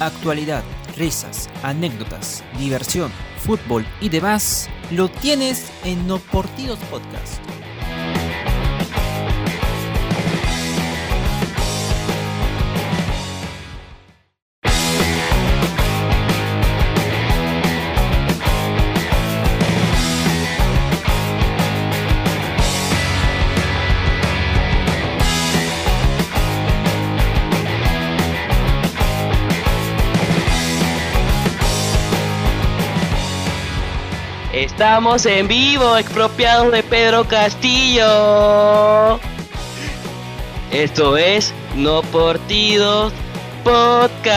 actualidad, risas, anécdotas, diversión, fútbol y demás, lo tienes en No Portidos Podcast. Estamos en vivo, expropiados de Pedro Castillo. Esto es No Portidos Podcast.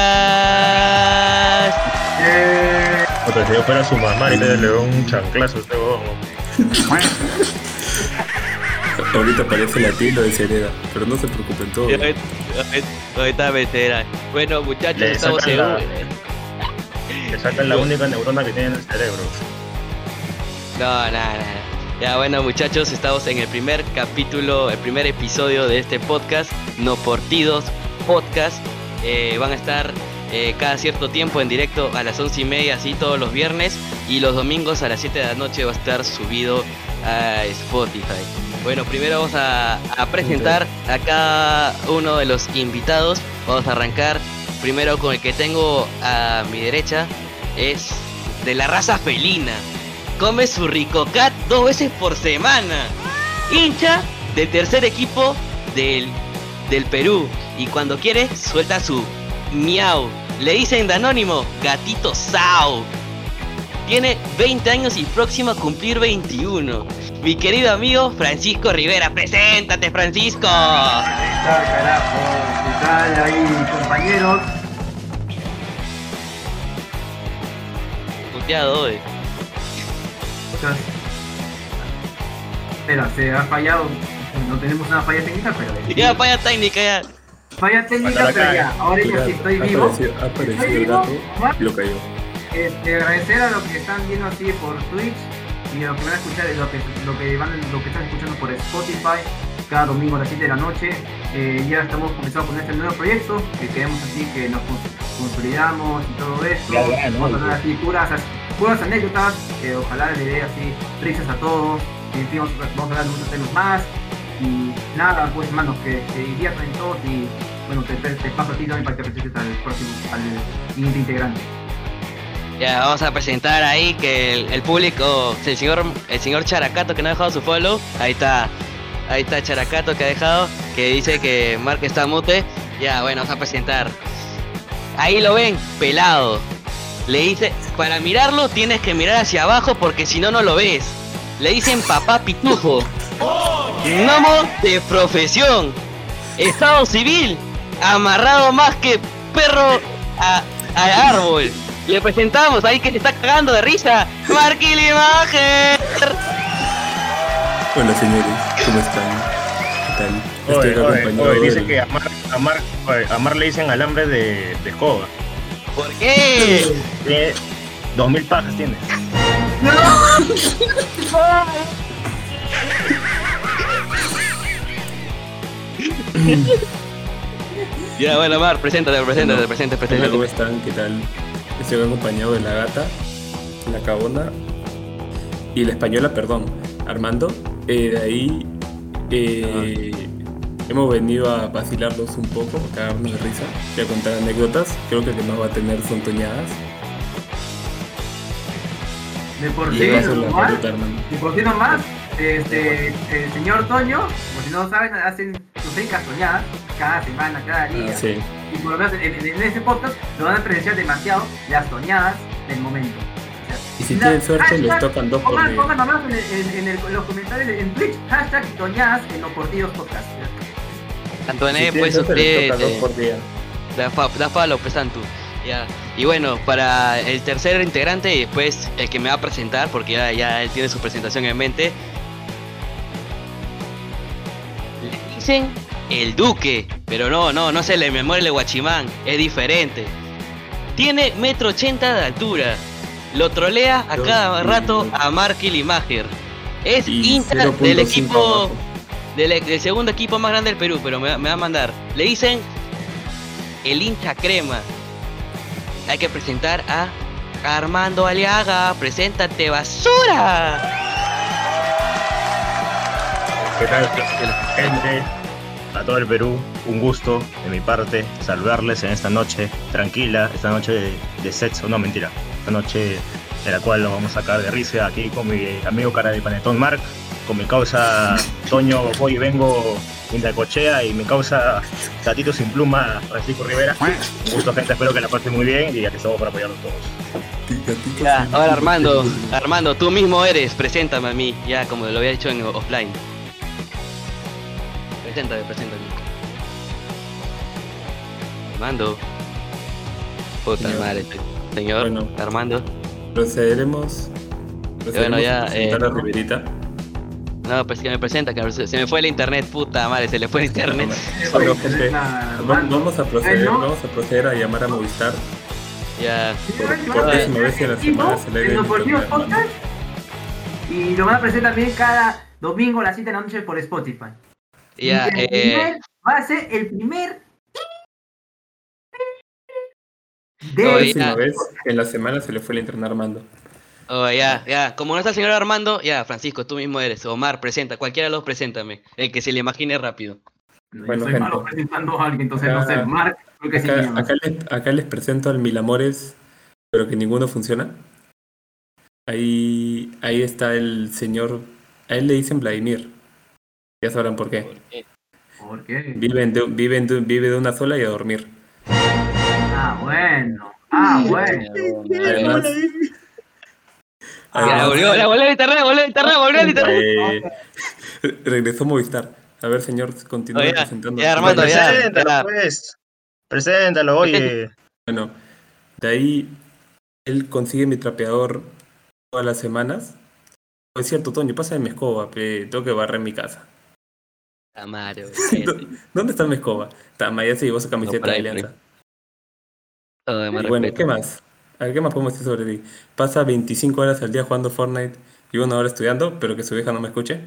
Otra, si yo fuera su mamá y le doy un chanclazo a este. Ahorita parece latino de Cereda, pero no se preocupen todos. Ahorita me enteran. Bueno, muchachos, Le estamos en. la- Le sacan la única neurona que tiene en el cerebro. No, nada, nada. Ya bueno muchachos, estamos en el primer capítulo, el primer episodio de este podcast, No Portidos Podcast. Eh, van a estar eh, cada cierto tiempo en directo a las once y media, así todos los viernes, y los domingos a las 7 de la noche va a estar subido a Spotify. Bueno, primero vamos a, a presentar a cada uno de los invitados. Vamos a arrancar primero con el que tengo a mi derecha, es de la raza felina come su ricocat dos veces por semana. Hincha del tercer equipo del, del Perú. Y cuando quiere, suelta su miau. Le dicen de anónimo, gatito Sao. Tiene 20 años y próximo a cumplir 21. Mi querido amigo Francisco Rivera, preséntate Francisco. ¿Qué tal, carajo? ¿Qué tal ahí, compañeros? Puteado hoy. Muchas- Espera, se ha fallado. No tenemos una falla técnica, pero. Ya, falla técnica ya. Falla técnica, pero ya. Ahora ya sí estoy vivo. lo cayó. Este, agradecer a los que están viendo así por Twitch y a los que van a escuchar lo que, lo que, van, lo que están escuchando por Spotify cada domingo a las 7 de la noche. Eh, ya estamos comenzando con este nuevo proyecto que queremos así que nos cons- consolidamos y todo esto. Ya, ya, ¿no? Vamos a así puras anécdotas que ojalá le dé así risas a todos. En fin, vamos, a hablar de muchos temas más. Y nada, pues hermanos, que se diviertan todos y bueno, te, te, te paso a ti también para que presentes al próximo, al siguiente integrante. Ya vamos a presentar ahí que el, el público, el señor, el señor Characato que no ha dejado su follow, ahí está, ahí está Characato que ha dejado, que dice que Mark está mute, ya bueno, vamos a presentar. Ahí lo ven, pelado. Le dice, para mirarlo tienes que mirar hacia abajo porque si no no lo ves. Le dicen papá pitufo. Gnomo de profesión. Estado civil. Amarrado más que perro a, al árbol. Le presentamos ahí que se está cagando de risa. Marky Limager. Hola señores, ¿cómo están? ¿Qué tal? Oye, Estoy oye, oye, dice del- que a Mar, a Mar, oye, a Mar le dicen alambre de, de escoba. ¿Por qué? Dos mil pajas tiene. Ya, bueno, Mar, preséntate, preséntate, Bueno, preséntate, Hola, ¿cómo preséntate. están? ¿Qué tal? Estoy acompañado de la gata, la cabona y la española, perdón, Armando. Eh, de ahí eh, hemos venido a vacilarlos un poco, a cagarnos de risa y a contar anécdotas. Creo que el que más va a tener son toñadas. De por sí, nomás, y por sí nomás, este, el señor Toño, por si no saben, hacen sus ricas soñadas cada semana, cada día. Ah, sí. Y por lo menos en, en- este podcast lo van a presenciar demasiado las soñadas del momento. Y si tienen suerte, les tocan dos por Pongan, nomás en, en- en el- en los comentarios en Twitch, hashtag toñadas en los portillos podcast. Antoine, Si pues usted eh, da, fa, da follow, pues Santu. Ya. Y bueno, para el tercer integrante y después el que me va a presentar, porque ya, ya él tiene su presentación en mente. Le dicen el Duque, pero no, no, no se le memoria el Guachimán, es diferente. Tiene metro ochenta de altura. Lo trolea a cada rato a Marky Limager. Es hincha 0.5 del equipo abajo. Del, del segundo equipo más grande del Perú, pero me, va- a mandar. Le dicen el hincha crema. hay que presentar a Armando Aliaga. Preséntate, basura. ¿Qué tal, gente? A todo el Perú, un gusto de mi parte saludarles en esta noche tranquila, esta noche de, de sexo, no mentira, esta noche en la cual nos vamos a sacar de risa aquí con mi amigo cara de panetón Mark, con mi causa Toño Hoy Vengo Indacochea y mi causa Gatito Sin Pluma Francisco Rivera. Un gusto gente, espero que la pasen muy bien y aquí estamos para apoyarlos todos. Ya, ahora Armando, Armando, tú mismo eres, preséntame a mí, ya como lo había dicho en offline. Preséntame, preséntame. Armando. Puta Señor. madre, señor Bueno. Armando. Procederemos. procederemos ya, a presentar eh, a Riverita. No, pues que me presenta, que se me fue el internet, puta madre, se le fue el internet. Vamos a proceder, Ay, no. vamos a proceder a llamar a Movistar. Ya. Por, por décima vez en la semana se le. Y lo van a presentar también cada domingo a las 7 de la noche por Spotify. Ya, eh, primer- va a ser el primer décima vez en la semana se le fue el internet Armando. Oh, ya, ya. Como no está el señor Armando, ya, Francisco, tú mismo eres. Omar, presenta, cualquiera de los preséntame. El que se le imagine rápido. Yo Bueno, soy gente. malo presentando a alguien, entonces Acá- no sé, Mark, creo que sí. Acá, llama. acá les, acá les presento al Mil Amores, pero que ninguno funciona. Ahí, ahí está el señor, a él le dicen Vladimir. Ya sabrán por qué. ¿Por qué? Viven de, viven de- vive de una sola y a dormir. Ah, bueno. Ah, bueno. Además, Ya, además, volvió, la volvió el internet, volvió el internet, volvió el internet. eh, regresó Movistar. A ver, señor, continúa Oye, presentando. ya, Armando, ya, Preséntalo, ya. pues. Preséntalo, oye. Bueno, de ahí él consigue mi trapeador todas las semanas. Es cierto, Toño, pásame mi escoba, pe, tengo que barrer mi casa. ¿Dó- ¿Dónde está mi escoba? Tama, ya se llevó su camiseta ahí, de alianza. De bueno, respeto. ¿qué más? A ver, ¿qué más podemos decir sobre ti? Pasa 25 horas al día jugando Fortnite y una hora estudiando, pero que su vieja no me escuche.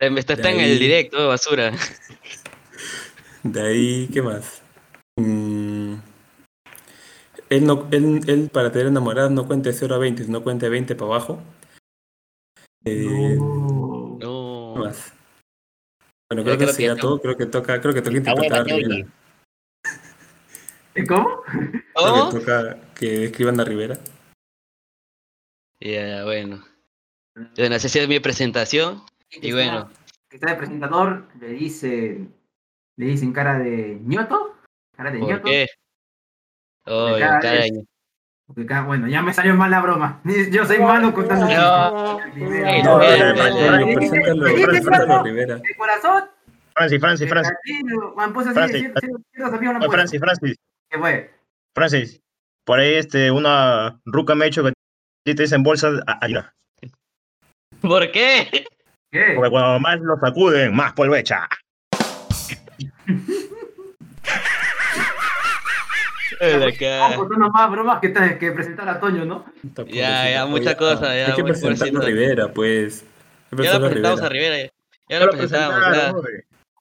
Está, está en el directo, basura. De ahí, ¿qué más? Mm, él, no, él, él para tener enamoradas no cuenta de 0 a 20, sino cuenta de 20 para abajo. Eh, No. No. ¿Qué más? Bueno, creo que creo sería que- todo. Creo que toca, creo que toca interpretar a buena, Rivera. ñoñi. ¿Cómo? ¿Cómo? que toca que escriban a Rivera. Ya, bueno. Bueno, esa es mi presentación. Y bueno, Que está de presentador, le dice. Le dicen cara de ñoto. Cara de ¿por ñoto. qué? Oh, cada caraño. Porque cada- bueno, ya me salió mal la broma. Yo soy malo contando No. no. Rivera. corazón. Francis, Francis, Francis. Francis, Francis. ¿Qué fue? Francis. Por ahí este, una ruca me ha hecho que te dicen bolsas a- harina. ¿Por qué? ¿Qué? Porque cuando más lo sacuden, más polvo echa. Estamos acá. contando más bromas que, te- que presentar a Toño, ¿no? Ya, ya, pobrecito. mucha Oye, cosa, ah, ya, Hay que presentarlo a. Rivera, pues. Ya lo a presentamos a Rivera. Ya, ya lo presentamos.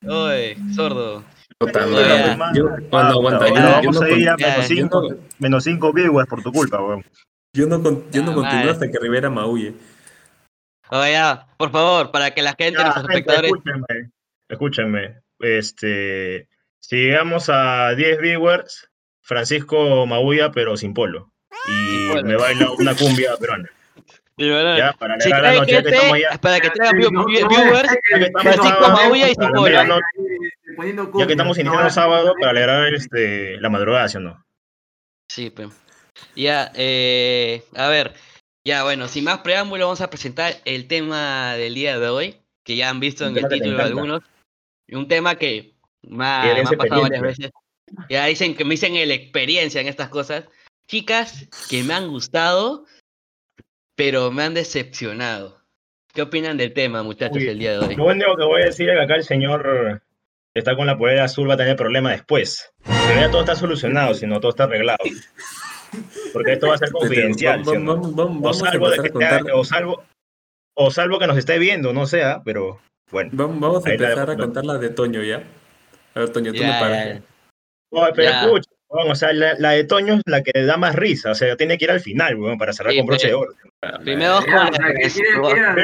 Oye, sordo. Puta madre. Yo, aguanta. Yo, no- yo vamos no a ir a con- ya, menos yo 5 no- menos cinco viewers por tu culpa, weón. yo no con- yo no Ah, continúo madre. hasta que Rivera maulle. Oye, ya, por favor, para que la gente, Ya, gente, espectadores. escúchenme, escúchenme. Este, si llegamos a 10 viewers, Francisco Magulla, pero sin polo. Y Sin polo. me baila una cumbia peruana. Y bueno, Ya, para Si la noche, que gente, estamos ya. para que viewers, Francisco Maulla y la polo. Poniendo Ya que estamos iniciando No, el sábado, para alegrar este, la madrugada, ¿sí o no? Sí, pues. Ya, eh, a ver, ya bueno, sin más preámbulo vamos a presentar el tema del día de hoy, que ya han visto en el título algunos. Un tema que me ha, me pasado varias veces. Ya dicen que me dicen el experiencia en estas cosas. Chicas que me han gustado, pero me han decepcionado. ¿Qué opinan del tema, muchachos, Uy, el día de hoy? Lo único que voy a decir es que acá el señor está con la polera azul va a tener problemas después. Pero ya todo está solucionado, sino todo está arreglado. Porque esto va a ser confidencial. ¿sí o no? salvo, empezar que a contar. te- o salvo, o salvo que nos esté viendo, no sea, pero bueno. Vamos, vamos a Ahí la empezar a contar la de Toño ya. A ver, Toño, ¿tú Ya, me paras? ya. Oye, pero Ya. escucha, Bueno, o sea, la, la de Toño es la que da más risa, o sea, tiene que ir al final, weón, para cerrar Sí, con broche de pero- oro. Primero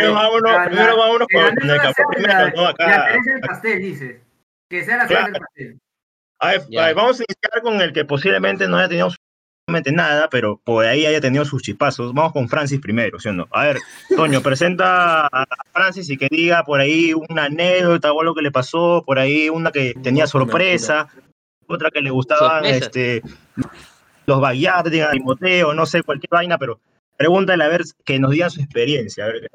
la- vámonos, la- primero la- vámonos con la el sea primero, la- ¿no? La Acá. cereza del pastel, dices. Que sea la Claro. del pastel. A ver, Ya. a ver, vamos a iniciar con el que posiblemente no haya tenido absolutamente nada, pero por ahí haya tenido sus chipazos. Vamos con Francis primero, ¿sí o no? A ver, Toño, presenta a Francis y que diga por ahí una anécdota o algo que le pasó, por ahí una que tenía sorpresa, otra que le gustaban Sorpresa. este, los Bayardi, Timoteo, no sé, cualquier vaina, pero pregúntale a ver que nos digan su experiencia. A ver,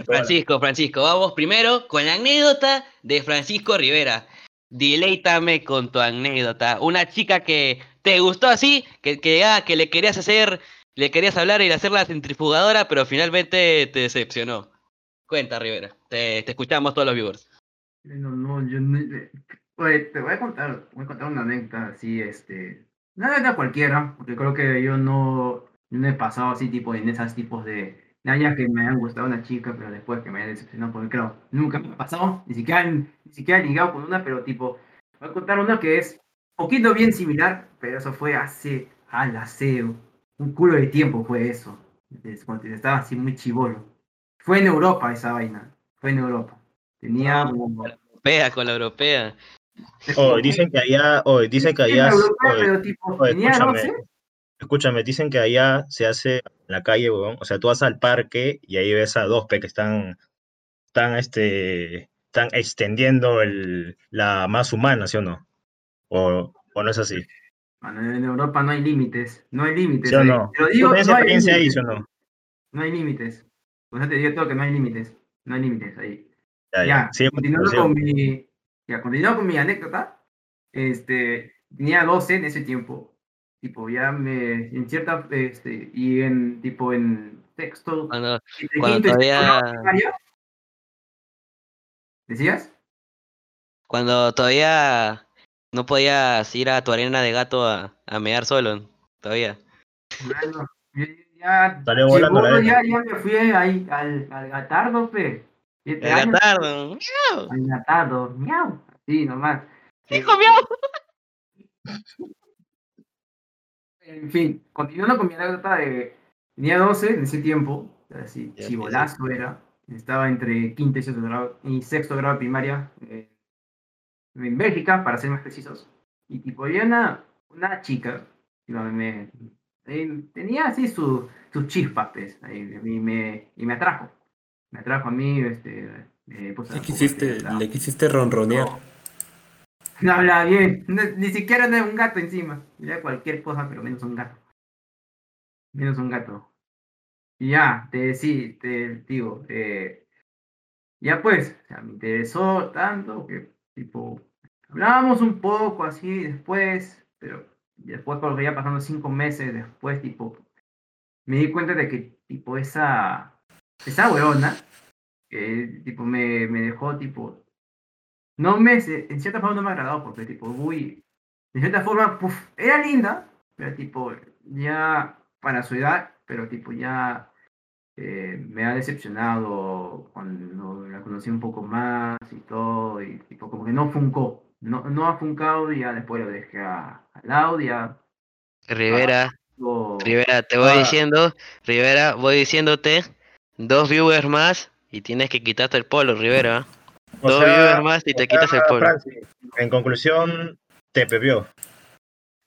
A Francisco, Francisco, vamos primero con la anécdota de Francisco Rivera. Dileítame con tu anécdota. Una chica que te gustó así, que, que, ah, que le querías hacer, le querías hablar y hacer la centrifugadora, pero finalmente te decepcionó. Cuenta, Rivera. Te, escuchamos todos los viewers. No, no, yo no. eh, Oye, te voy a contar, voy a contar una anécdota así, este. Una anécdota cualquiera, porque creo que yo no, no he pasado así, tipo, en esos tipos de. Ya que me han gustado una chica, pero después que me haya decepcionado, porque creo, nunca me ha pasado, ni siquiera, ni siquiera he ligado con una, pero tipo, voy a contar una que es un poquito bien similar, pero eso fue hace, al aseo, un culo de tiempo fue eso, desde cuando estaba así muy chivolo. Fue en Europa esa vaina, fue en Europa. Tenía como... Europea con la europea. Oh, dicen que allá, oh, dicen que allá, la europea, oh, pero tipo, oh, tenía escúchame, 12. Escúchame, dicen que allá se hace en la calle, weón. O sea, tú vas al parque y ahí ves a dos pe que están, están, este, están extendiendo el, la más humana, ¿sí o no? O, o no es así. Mano, en Europa no hay límites, no hay límites. ¿Sí o ahí. no? ¿Tú digo, no hay experiencia ahí, sí o no? No hay límites. Por eso te digo todo que no hay límites. No hay límites ahí. Ya, ya. Ya, Sigue continuando con mi, ya, continuando con mi anécdota, este, tenía 12 en ese tiempo, tipo, ya me, en cierta, este, y en, tipo, en texto, Cuando, entre cuando sexto todavía-. ¿Decías? cuando todavía no podías ir a tu arena de gato a, a mear solo. Todavía. Bueno, ya, ya, me fui ahí al, al gatardo, pe. El gatardo. Al gatardo, miau, así nomás. Hijo miau. En fin, continuando con mi anécdota de. Tenía 12 en ese tiempo, así, chivolazo era. Estaba entre quinto y sexto grado, y sexto grado de primaria eh, en Bélgica, para ser más precisos. Y tipo, había una, una chica, tipo, me, eh, tenía así su, sus chispas, pues, ahí, y, me, y me atrajo. Me atrajo a mí, este. me puso Le a- quisiste, atrajo. le quisiste ronronear. No habla bien, no- ni siquiera no es un gato encima. Era cualquier cosa, pero menos un gato. Menos un gato. Y ya, te sí, te digo, eh, ya pues, o sea, me interesó tanto que, tipo, hablábamos un poco así después, pero después cuando ya pasando cinco meses después, tipo, me di cuenta de que, tipo, esa, esa weona, que, tipo, me, me dejó, tipo, no me, en cierta forma no me agradó porque tipo, uy, de cierta forma, puf, era linda, pero tipo, ya para su edad, pero tipo, ya eh, me ha decepcionado cuando la conocí un poco más y todo, y tipo, como que no funcó, no, no ha funcado y ya después lo dejé a, ya. Rivera, Rivera, te voy Ah. diciendo, Rivera, voy diciéndote, dos viewers más y tienes que quitarte el polo, Rivera. O Dos sea, viewers más y te quitas el polo. Francis, en conclusión, te pepió.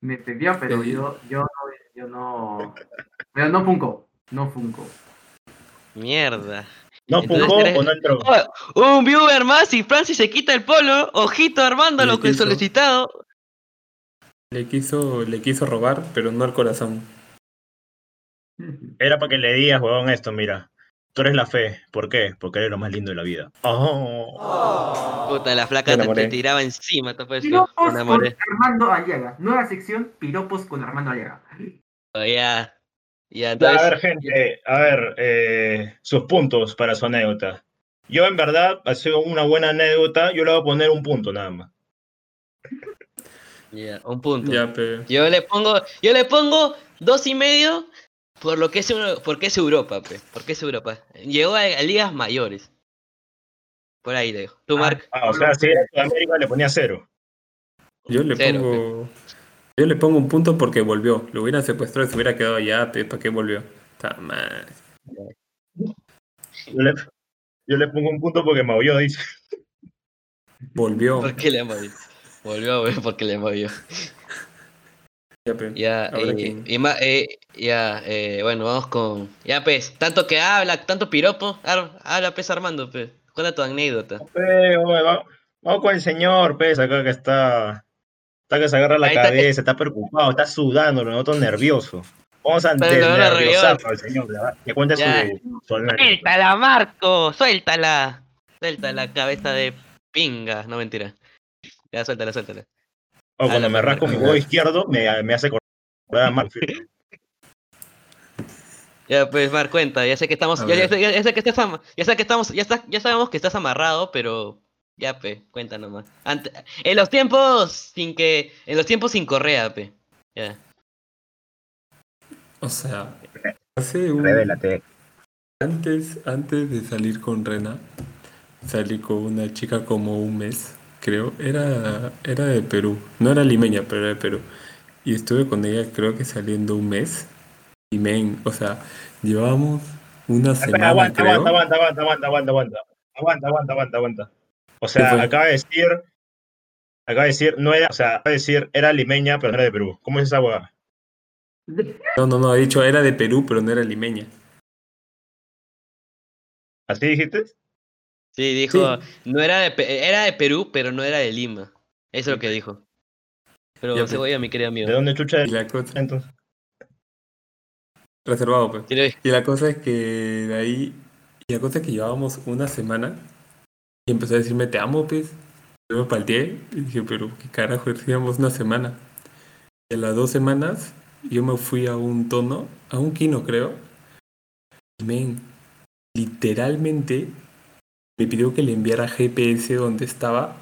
me perdió, pero yo, yo, no- yo no, pero no funcó, no funcó. Mierda. ¿No pujó eres- o no entró? Oh, un viewer más y Francis se quita el polo. Ojito Armando, lo que he solicitado. Le quiso, le quiso robar, pero no al corazón. Era para que le digas, huevón, esto, mira. Tú eres la fe. ¿Por qué? Porque eres lo más lindo de la vida. Oh. Puta, la flaca te, tiraba encima, te Piropos con enamoré. Armando Aliaga. Nueva sección, piropos con Armando Aliaga. Oh, Ya. Ya, Ya, a ver, gente, a ver, eh, sus puntos para su anécdota. Yo, en verdad, ha sido una buena anécdota. Yo le voy a poner un punto nada más. Ya, un punto. Yo le pongo, yo le pongo dos y medio por lo que es, porque es Europa, pe. Porque es Europa. Llegó a, a ligas mayores. Por ahí dejo. Tú, Ah, Marc. Ah, o sea, si era Sudamérica le ponía cero. Yo le Cero, pongo. Yo le pongo un punto porque volvió. Lo hubieran secuestrado y se hubiera quedado allá, pe, ¿para qué volvió? Está mal. Yo le, yo le pongo un punto porque me oyó, dice. Volvió. ¿Por qué le movió? Volvió, porque le movió. Ya, eh, y ma- eh, ya, eh, bueno, vamos con. Ya, pues, tanto que habla, tanto piropo. Ar- habla, pues, Armando, pues. Cuenta tu anécdota. Oye, vamos con el señor, pues, acá que está. Está que se agarra la Ahí está que- cabeza, está preocupado, está sudando, lo noto nervioso. Vamos a nerviosarlo al señor, ¿verdad? Que cuente Ya. su, su. ¡Suéltala, Marco! ¡Suéltala! Suéltala, cabeza de pinga. No, mentira. Ya, suéltala, suéltala. O cuando Ala, me rasco mi huevo izquierdo, me, me hace a Marco. Ya, pues, Mar, cuenta. Ya sé que estamos. Ya, sé, ya- ya sé que estás ama- ya sé que estamos. Ya, está- ya sabemos que estás amarrado, pero. Ya, pe, cuenta nomás. Ante- en los tiempos sin que. En los tiempos sin correa, pe. Ya. O sea, hace un. Revélate. Antes, antes de salir con Rena, salí con una chica como un mes, creo. Era, era de Perú. No era limeña, pero era de Perú. Y estuve con ella, creo que saliendo un mes. Y men, o sea, llevábamos una semana, aguanta, creo. aguanta, aguanta, aguanta, aguanta, aguanta, aguanta. Aguanta, aguanta, aguanta, aguanta. O sea, acaba de decir. Acaba de decir, no era, o sea, acaba de decir, era limeña, pero no era de Perú. ¿Cómo es esa hueá? No, no, no, ha dicho era de Perú, pero no era limeña. ¿Así dijiste? Sí, dijo. No era de, Pe- era de Perú, pero no era de Lima. Eso es lo que dijo. Pero Ya, se voy a mi querido amigo. ¿De dónde chucha la cosa, entonces? reservado, pues. Sí, Y la cosa es que de ahí, y la cosa es que llevábamos una semana y empezó a decirme te amo, pues. Yo me palteé y dije, pero qué carajo, decíamos una semana. Y a las dos semanas yo me fui a un tono, a un kino creo. Y men, literalmente me pidió que le enviara GPS donde estaba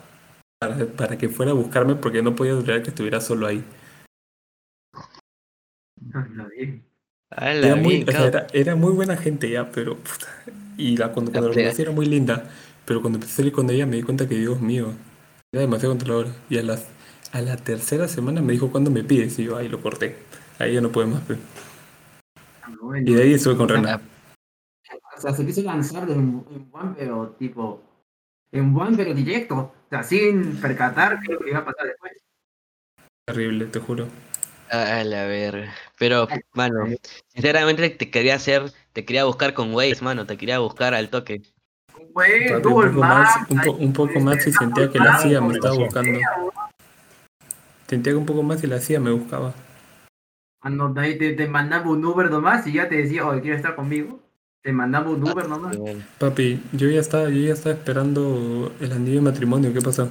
para, para que fuera a buscarme porque no podía durar que estuviera solo ahí. Ala, Era muy, o sea, era, era muy buena gente ya, pero. puta, y la, cuando, cuando la conocí era muy linda. Pero cuando empecé a salir con ella me di cuenta que, Dios mío, era demasiado controladora. Y a, las, a la tercera semana me dijo, ¿cuándo me pides? Y yo, ahí lo corté. Ahí ya no puede más. pe. Y de ahí estuve con Rena. O sea, se quiso lanzar de en, en one, pero tipo. En one, pero directo. O sea, sin percatar qué es lo que iba a pasar después. Terrible, te juro. A la verga. Pero, mano, sinceramente te quería hacer, te quería buscar con Waze, mano, te quería buscar al toque. Güey, Papi, un poco más, un, po- ahí, un poco más y sentía que la hacía, me estaba buscando. Sentía que un poco más y la hacía, me buscaba. Cuando de ahí te, te mandaba un Uber nomás y ya te decía, oye, ¿quieres estar conmigo? Te mandaba un Uber nomás. Papi, yo ya estaba, yo ya estaba esperando el anillo de matrimonio, ¿qué pasó?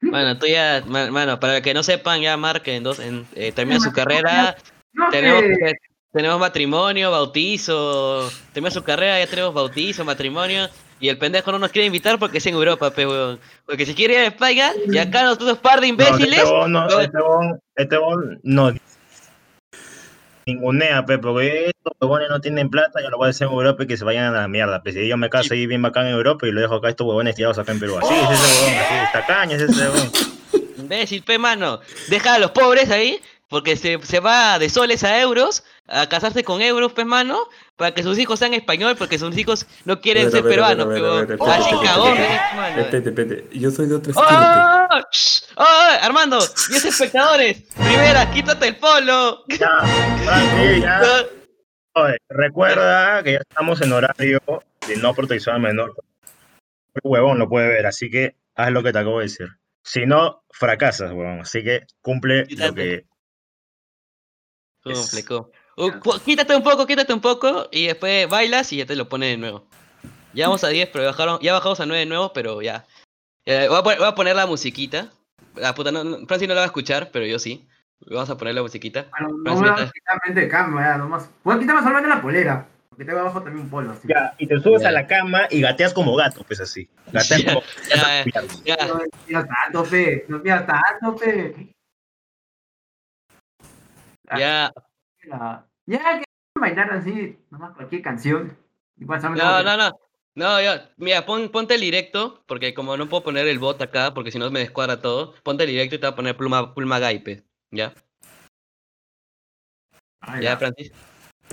Bueno, tú ya, ma- mano, para que no sepan, ya Mark en dos, en, eh, termina su carrera, No, tenemos, eh, tenemos matrimonio, bautizo, termina su carrera, ya tenemos bautizo, matrimonio, y el pendejo no nos quiere invitar porque es en Europa, pe weón. Porque si quiere ir a España, y acá nosotros par de No, imbéciles, este bon, no, no. este bon, este bon no ningunea, pe, porque estos huevones no tienen plata, yo lo voy a hacer en Europa y que se vayan a la mierda. Pues si yo me caso ahí bien bacán en Europa y lo dejo acá estos huevones tirados acá en Perú. Así es ese huevón, así es tacaño es ese huevón. imbécil, pe mano, deja a los pobres ahí, porque se, se va de soles a euros, a casarse con euros, pe mano, para que sus hijos sean español, porque sus hijos no quieren ver, ser ver, peruanos, a ver, pe, a weón. ver, espérate, Así cagón, espérate. mano. Espérate, espérate. Yo soy de otro estilo. pe. ¡Oh! ¡Oh! Armando, 10 espectadores. Primera, quítate el polo. Ya, Frankie, ya. Oye, recuerda que ya estamos en horario de no protección al menor. El huevón lo puede ver, así que haz lo que te acabo de decir. Si no, fracasas, huevón. Así que cumple lo que. Cumple, cum- Uh, quítate un poco, quítate un poco y después bailas y ya te lo pone de nuevo. Ya vamos a 10, pero bajaron, ya bajamos a 9 de nuevo, pero ya. Eh, voy, a poner, voy a poner la musiquita. La puta, no, no, Francis no la va a escuchar, pero yo sí. Vamos a poner la musiquita. Bueno, no Francis, voy a quitar frente de cámara, ya, nomás. Voy a quitarme solamente la polera. Porque tengo abajo también un polo. Así. Ya, y te subes Ya. a la cama y gateas como gato, pues así. Gateas Ya, como. ya, ya. No me pidas tanto, fe. No pidas tanto, fe. Ya, Ya, ya que bailar así, nomás cualquier canción. Igual no, no, no. No, ya, mira, pon, ponte el directo, porque como no puedo poner el bot acá, porque si no me descuadra todo, ponte el directo y te voy a poner pluma, pluma gaipe, ¿ya? Ay, ¿Ya, la- Francis?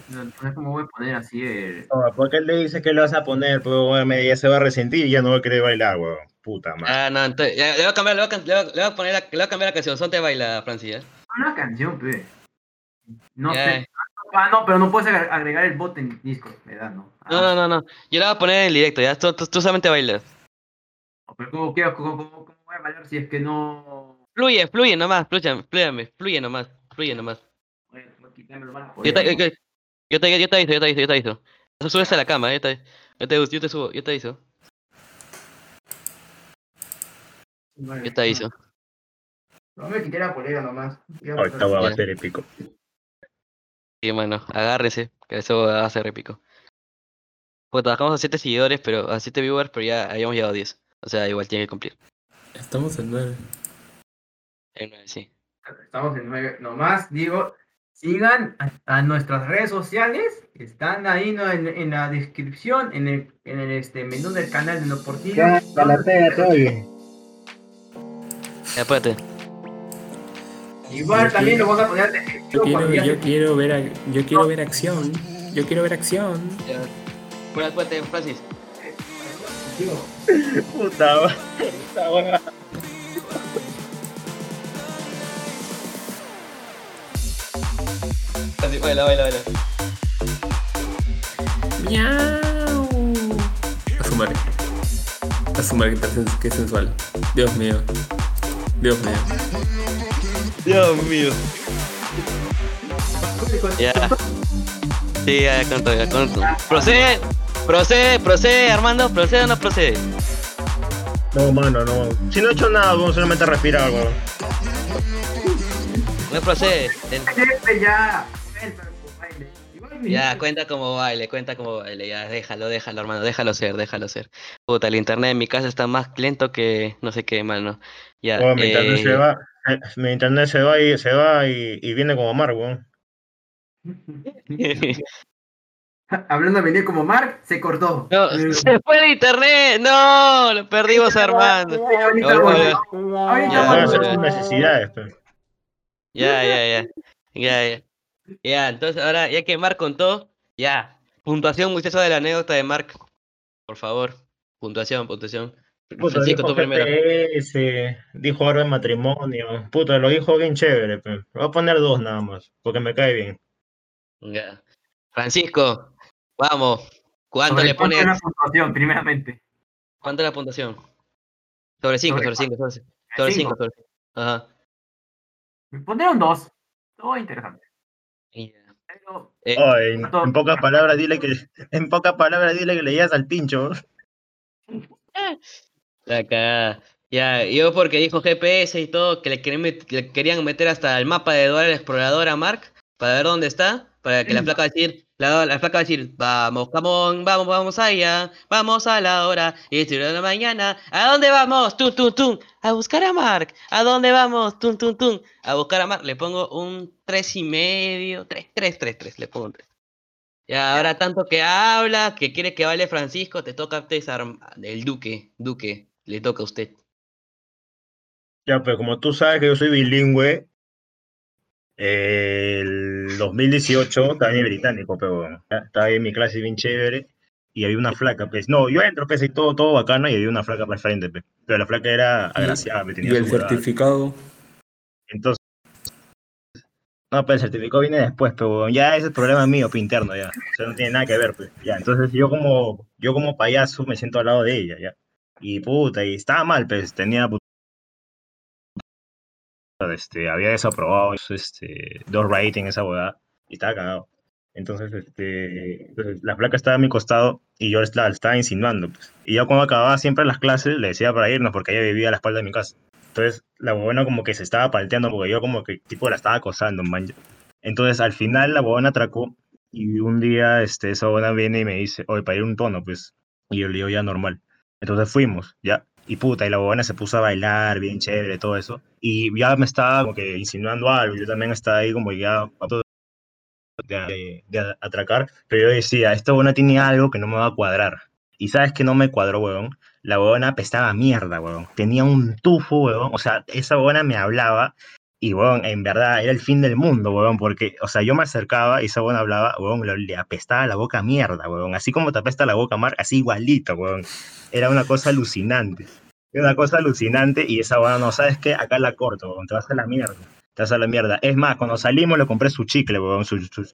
No, no sé cómo voy a poner así el. No, ¿Por qué le dices que lo vas a poner? Pues weón, me- ya se va a resentir y ya no va a querer bailar, weón. Puta madre. Ah, no, entonces, ya, le voy a cambiar, le voy a, le voy a- le voy a poner la, le voy a cambiar la canción, son te baila, Francis, ¿ya? Una canción, pe. No Ya. sé. Ah, no, pero no puedes ag- agregar el bot en Discord, ¿verdad? No. Ah, No, no, no, no, yo la voy a poner en el directo, ¿ya? Tú, tú, tú solamente bailas. Pero ¿cómo, qué- cómo, cómo, cómo voy a bailar si es que no. Fluye, fluye nomás, fluye, fluye, fluye nomás, fluye nomás. Lo más Yo te, yo, yo te, yo te aviso, yo te aviso, yo te aviso. Eso subes a la cama, yo te, yo te, yo te subo, yo te aviso, Vale. yo te aviso. No me quité la polera nomás. Ahorita va a ser épico. Sí, mano, agárrense, que eso va a ser épico. Pues trabajamos a 7 seguidores, pero a 7 viewers, pero ya habíamos llegado a 10. O sea, igual tiene que cumplir. Estamos en nueve. En nueve, sí. Estamos en nueve. Nomás digo, sigan a, a nuestras redes sociales. Están ahí ¿no? en, en la descripción, en el, en el este, menú del canal de No Portillo. Ya, bien. Ya, espérate. Igual Yo también quiero- lo vamos a poner Yo quiero, yo quiero ver, a- yo quiero ver acción. Yo quiero ver acción. Ya. Espera, espérate, Francis. digo, Puta. Puta, baila, baila, baila. Miau. A su madre. A su madre, que sensual. Dios mío. Dios mío. Dios mío. Ya. Sí, ya, con todo, ya, con todo. Procede, procede, procede, Armando, procede o no procede. No, mano, no. Si no he hecho nada, weón, solamente respirar, weón. No procede. Ya. Ya, cuenta como baile, cuenta como baile, ya, déjalo, déjalo, hermano, déjalo ser, déjalo ser. Puta, el internet en mi casa está más lento que no sé qué, mano. Ya, Weón, mi internet eh, se va. Eh, Mi internet se va y se va y, y viene como mar, weón. Hablando de venir como Mark, se cortó. no, Eh, se fue el internet, no, lo perdimos a Armando. ahorita necesidades, pues. Ya, ya, ya, ya, ya. Ya, entonces ahora, ya que Mark contó, ya, puntuación, muchacho de la anécdota de Mark, por favor, puntuación, puntuación. Puta, Francisco, dijo tú primero. GPS, dijo ahora de matrimonio. Puta, lo dijo bien chévere. Le Voy a poner dos nada más, porque me cae bien. Ya. Francisco, vamos, ¿cuánto Sobre le cuánto pones? es la puntuación, primeramente. ¿Cuánto es la puntuación? Sobre 5, Sobre sobre 5, sobre 5. Sobre Cinco. 5, sobre 5. Ajá. Me pondieron dos. Todo interesante. Ya. Pero, Eh, Oh, en, Todo. en pocas palabras, dile que, en pocas palabras, dile que le llegas al pincho. La cagada. Ya, yo porque dijo GPS y todo, que le querían, met- le querían meter hasta el mapa de Dora el Explorador a Mark, para ver dónde está, para que la Mm. placa va a decir, la, la placa va a decir, vamos, camón, vamos, vamos allá, vamos a la hora, y es de la mañana, ¿a dónde vamos? Tum, tum, tum, a buscar a Mark, ¿a dónde vamos? Tum, tum, tum, a buscar a Mark, le pongo un tres y medio, tres, tres, tres, tres, le pongo un tres. Ya, ahora tanto que habla, que quiere que baile Francisco, te toca Sar- el Duque, Duque, le toca a usted. Ya, pues como tú sabes que yo soy bilingüe, el 2018 estaba en británico, pero estaba ahí en mi clase bien chévere y había una flaca, pues. No, yo entro, pues, y todo, todo bacano y había una flaca para el frente, pues. Pero la flaca era agraciada, me Y tenía el certificado. Entonces, no, pero el certificado viene después, pero ya ese es problema mío, pues, interno, ya. O sea, no tiene nada que ver, pues. Ya, entonces yo como, yo como payaso me siento al lado de ella, ya. Y puta, y estaba mal, pues, tenía este, había desaprobado este, dos rating esa boda y estaba cagado. Entonces, este, pues, la placa estaba a mi costado y yo la estaba insinuando, pues. Y yo cuando acababa siempre las clases le decía para irnos porque ella vivía a la espalda de mi casa. Entonces, la buena como que se estaba palteando porque yo como que tipo la estaba acosando, man. Entonces, al final la buena atracó y un día este, esa buena viene y me dice, oye, para ir un tono, pues. Y yo le digo, ya normal. Entonces fuimos, ya. Y puta, y la buena se puso a bailar, bien chévere, todo eso. Y ya me estaba como que insinuando algo. Yo también estaba ahí como ya de, de- atracar. Pero yo decía, esta buena tiene algo que no me va a cuadrar. Y sabes que no me cuadró, weón. La huevona apestaba a mierda, weón. Tenía un tufo, weón. O sea, esa huevona me hablaba y, weón, en verdad era el fin del mundo, weón. Porque, o sea, yo me acercaba y esa huevona hablaba, weón, le, apestaba la boca a mierda, weón. Así como te apesta la boca, Mar, así igualito, weón. Era una cosa alucinante. Era una cosa alucinante y esa huevona, no, ¿sabes qué? Acá la corto, weón. Te vas a la mierda. Te vas a la mierda. Es más, cuando salimos le compré su chicle, weón. Su, su-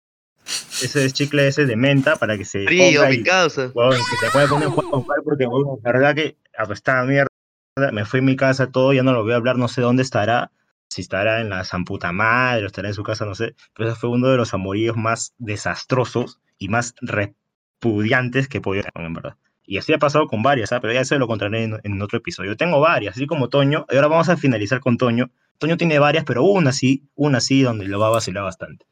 ese es chicle ese de menta para que se Frío, mi causa. Weón, que se puede poner juego a porque, weón, la verdad que apestaba mierda. Me fui a mi casa, todo, ya no lo voy a hablar, no sé dónde estará. Si estará en la San Puta Madre o estará en su casa, no sé. Pero ese fue uno de los amoríos más desastrosos y más repudiantes que podía tener, en verdad. Y así ha pasado con varias, ¿ah? pero ya se lo contaré en, otro episodio. Tengo varias, así como Toño. Y ahora vamos a finalizar con Toño. Toño tiene varias, pero una sí, una sí, donde lo va a vacilar bastante.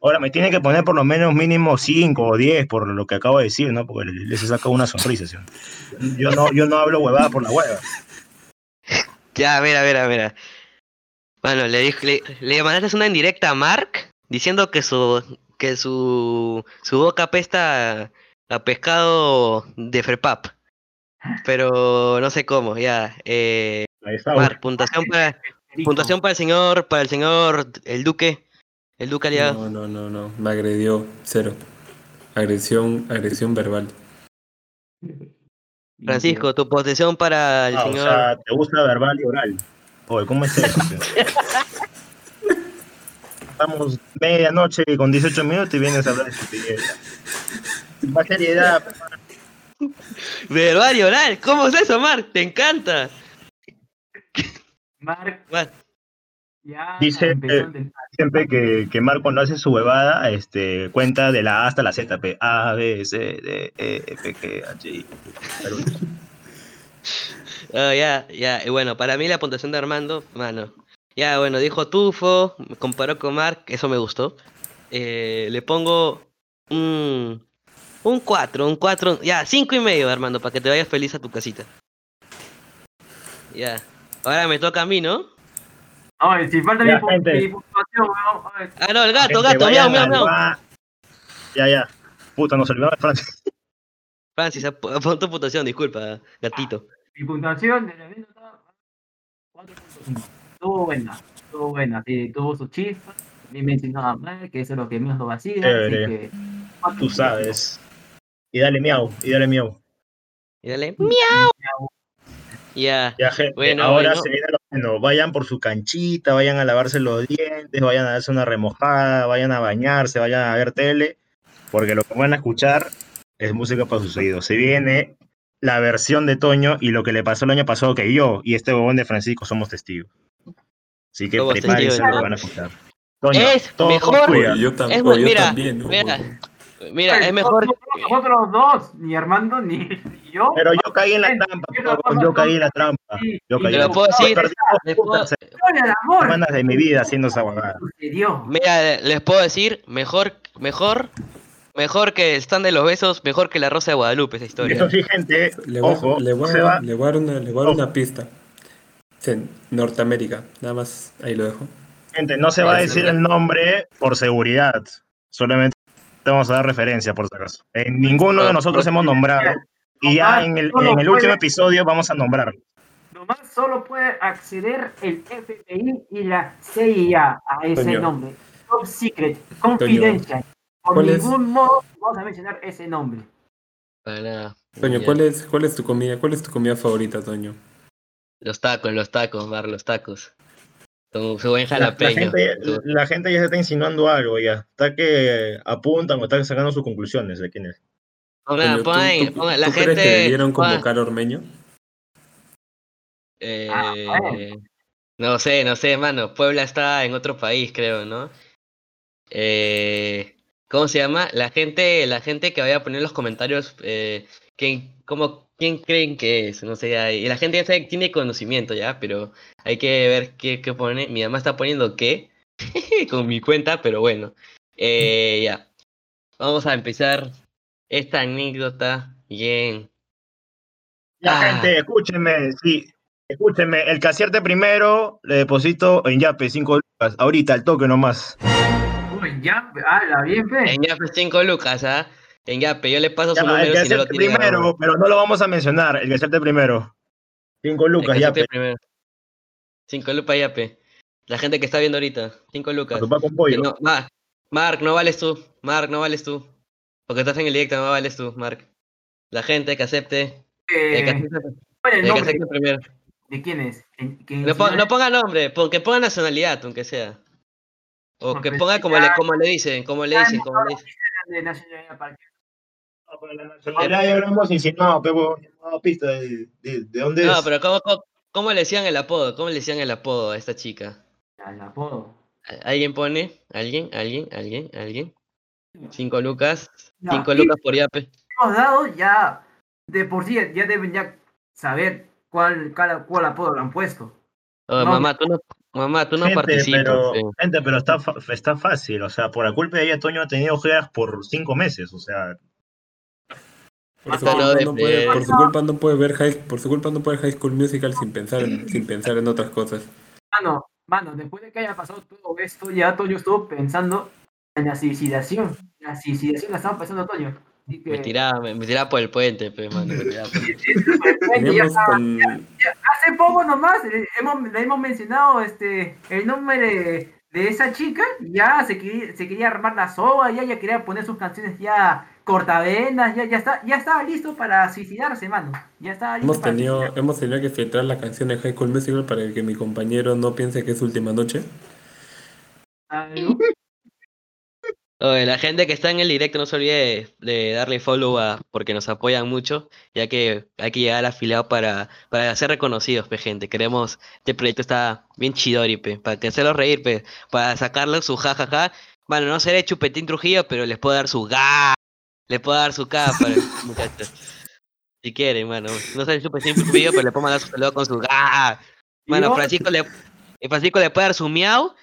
Ahora me tiene que poner por lo menos mínimo 5 o 10 por lo que acabo de decir, ¿no? Porque le, le se saca una sonrisa, ¿sí? Yo no, yo no hablo huevada por la hueva. Ya, mira, mira, mira. Bueno, le, dije- le, le mandaste una indirecta a Mark diciendo que su que su, su boca apesta a pescado de Frepap. Pero no sé cómo, ya. Eh, Mark, puntuación para, puntuación para el señor, para el señor, el duque. El duque aliado. No, no, no, no. Me agredió. Cero. Agresión, agresión verbal. Francisco, tu posesión para el Ah, o señor. sea, te gusta verbal y oral. Oye, ¿cómo es eso? Estamos medianoche con 18 minutos y vienes a hablar de estupidez. Más seriedad. Verbal y oral, ¿cómo es eso, Mark? Te encanta. Mark, ya Dice, eh, a. Siempre que, que Marco no hace su huevada, este, cuenta de la A hasta la Z, P, A, B, C, D, E, F, G, H, I. Ah, ya, ya. Y bueno, para mí la puntuación de Armando, mano. Ya, bueno, dijo Tufo, comparó con Mark, eso me gustó. Eh, le pongo un, un 4, un 4, ya, 5 y medio, Armando, para que te vayas feliz a tu casita. Ya. Ahora me toca a mí, ¿no? Ay, si falta Ya, mi, puntuación, weón. Ah, no, el gato, Gente, gato, miau, miau, miau. Ya, ya. Puta, nos olvidamos de. Francis, ap- pon tu puntuación, disculpa, gatito. Mi puntuación evento está 4.5. Estuvo buena, estuvo buena, sí, tuvo sus chispas. A mí me enseñó a hablar, que eso es lo que menos lo vacía. Así que. Tú sabes. Y dale miau, y dale miau. Y dale, miau. Ya. Ya, gente, Bueno, ahora bueno. se viene lo bueno. Vayan por su canchita, vayan a lavarse los dientes, vayan a darse una remojada, vayan a bañarse, vayan a ver tele, porque lo que van a escuchar es música para sus oídos. Se viene la versión de Toño y lo que le pasó el año pasado que yo y este bobón de Francisco somos testigos. Así que prepárense lo que van a escuchar. Toño, Es todo mejor- yo, tam- Es muy- yo mira, también. ¿no? mira. Mira, es mejor. Nosotros dos, ni Armando ni yo. Pero yo caí en la trampa, yo caí en la trampa. Yo caí en la puedo trampa. decir, Perdí dos les puedo- putas Con el amor. semanas de mi vida haciendo esa. Sucedió. Mira, les puedo decir, mejor, mejor, mejor que el stand de los besos, mejor que la Rosa de Guadalupe esa historia. Eso sí, gente, Le voy, ojo, le voy, se a, va- le voy a dar una, le voy a dar Ojo. una pista. En Norteamérica. Nada más ahí lo dejo. Gente, no se va a decir el nombre por seguridad. Solamente te vamos a dar referencia, por si acaso. En ninguno de nosotros hemos nombrado. Y ya en el, en el último episodio vamos a nombrar. Nomás solo puede acceder el FBI y la CIA a ese Toño. nombre. Top secret, confidential. Por ¿cuál es? ningún modo vamos a mencionar ese nombre. Para nada. Toño. ¿cuál es, ¿cuál es tu comida? ¿Cuál es tu comida favorita, Toño? Los tacos, los tacos, Mar, los tacos. Con su buen La, la jalapeño. gente, Su- la gente ya se está insinuando algo ya. Está que apuntan o están sacando sus conclusiones de quién es. Pongan, Toño, ¿tú- crees gente. que debieron convocar a Ormeño? eh, Ah, bueno. no sé, no sé, mano. Puebla está en otro país, creo, ¿no? Eh, ¿Cómo se llama? La gente, la gente que vaya a poner en los comentarios, eh, ¿quién, cómo, ¿quién creen que es? No sé, y la gente ya sabe, tiene conocimiento ya, pero hay que ver qué, qué pone. Mi mamá está poniendo qué con mi cuenta, pero bueno. Eh, ya. Vamos a empezar esta anécdota bien. Ya, Ah. gente, escúchenme, sí. Escúchenme, el que acierte primero le deposito en Yape 5 lucas. Ahorita, al toque nomás. Uy, ya, ala, bien fe. En ya pues 5 lucas, ¿ah? En Yape, yo le paso Ya, su el número que si no lo acepte tiene. primero, ahora. pero no lo vamos a mencionar. El que acepte primero. Cinco El lucas, que ya. acepte pe. primero. Cinco lucas Yape. La gente que está viendo ahorita, cinco lucas. Para tu con pollo. no, Ma- Mark, no vales tú. Mark, no vales tú. Porque estás en el directo, no vales tú, Mark. La gente que acepte. El que Eh, acepte, ¿Cuál es el el que nombre? acepte primero. ¿De quién es? ¿En- No, pon- es? no ponga nombre, que ponga nacionalidad, aunque sea. O No, que ponga como le, como le dicen, como le dicen, como le dicen. de nacionalidad para No, la nacionalidad ya hablamos insinuado, pero no pista de, de, de dónde No, es. pero ¿cómo, cómo, cómo le decían el apodo? ¿Cómo le decían el apodo a esta chica? al apodo. ¿Alguien pone? ¿Alguien? ¿Alguien? ¿Alguien? ¿Alguien? Cinco lucas. Ya, Cinco lucas por yape. hemos dado ya de por sí ya deben ya saber cuál cuál, cuál apodo lo han puesto. Oh, No, mamá, tú no, mamá, tú no gente, participas. pero, pe. gente, pero está, está fácil. O sea, por la culpa de ella, Toño ha tenido ojeras por cinco meses. O sea, Por su, culpa no puede, por su culpa no puede ver high, por su culpa no puede ver High School Musical sin pensar en, sin pensar en otras cosas. Mano, mano, después de que haya pasado todo esto, ya Toño estuvo pensando en la suicidación. La suicidación la estaba pensando Toño. Así que- Me tiraba, me, me tiraba por el puente, pe, mano. Me tiraba por- ya estaba- con, hace poco nomás eh, hemos, le hemos mencionado este el nombre de, de esa chica ya se quería, se quería armar la soga ya ya quería poner sus canciones ya cortavenas ya ya está ya estaba listo para suicidarse mano ya estaba listo hemos para tenido, suicidarse. hemos tenido que filtrar la canción de High School Musical para que mi compañero no piense que es última noche. Oye, la gente que está en el directo no se olvide de, de darle follow a, porque nos apoyan mucho, ya que hay que llegar al afiliado para, para ser reconocidos, pe, gente. Queremos, este proyecto está bien chidori, pe, para que hacerlos reír, pe, para sacarle su jajaja. Bueno, no seré Chupetín Trujillo, pero les puedo dar su ga, les puedo dar su K para muchachos. Si quieren, mano. No soy Chupetín Trujillo, pero le puedo mandar su saludo con su ga. Mano, Yo- Francisco le, Francisco le puede dar su miau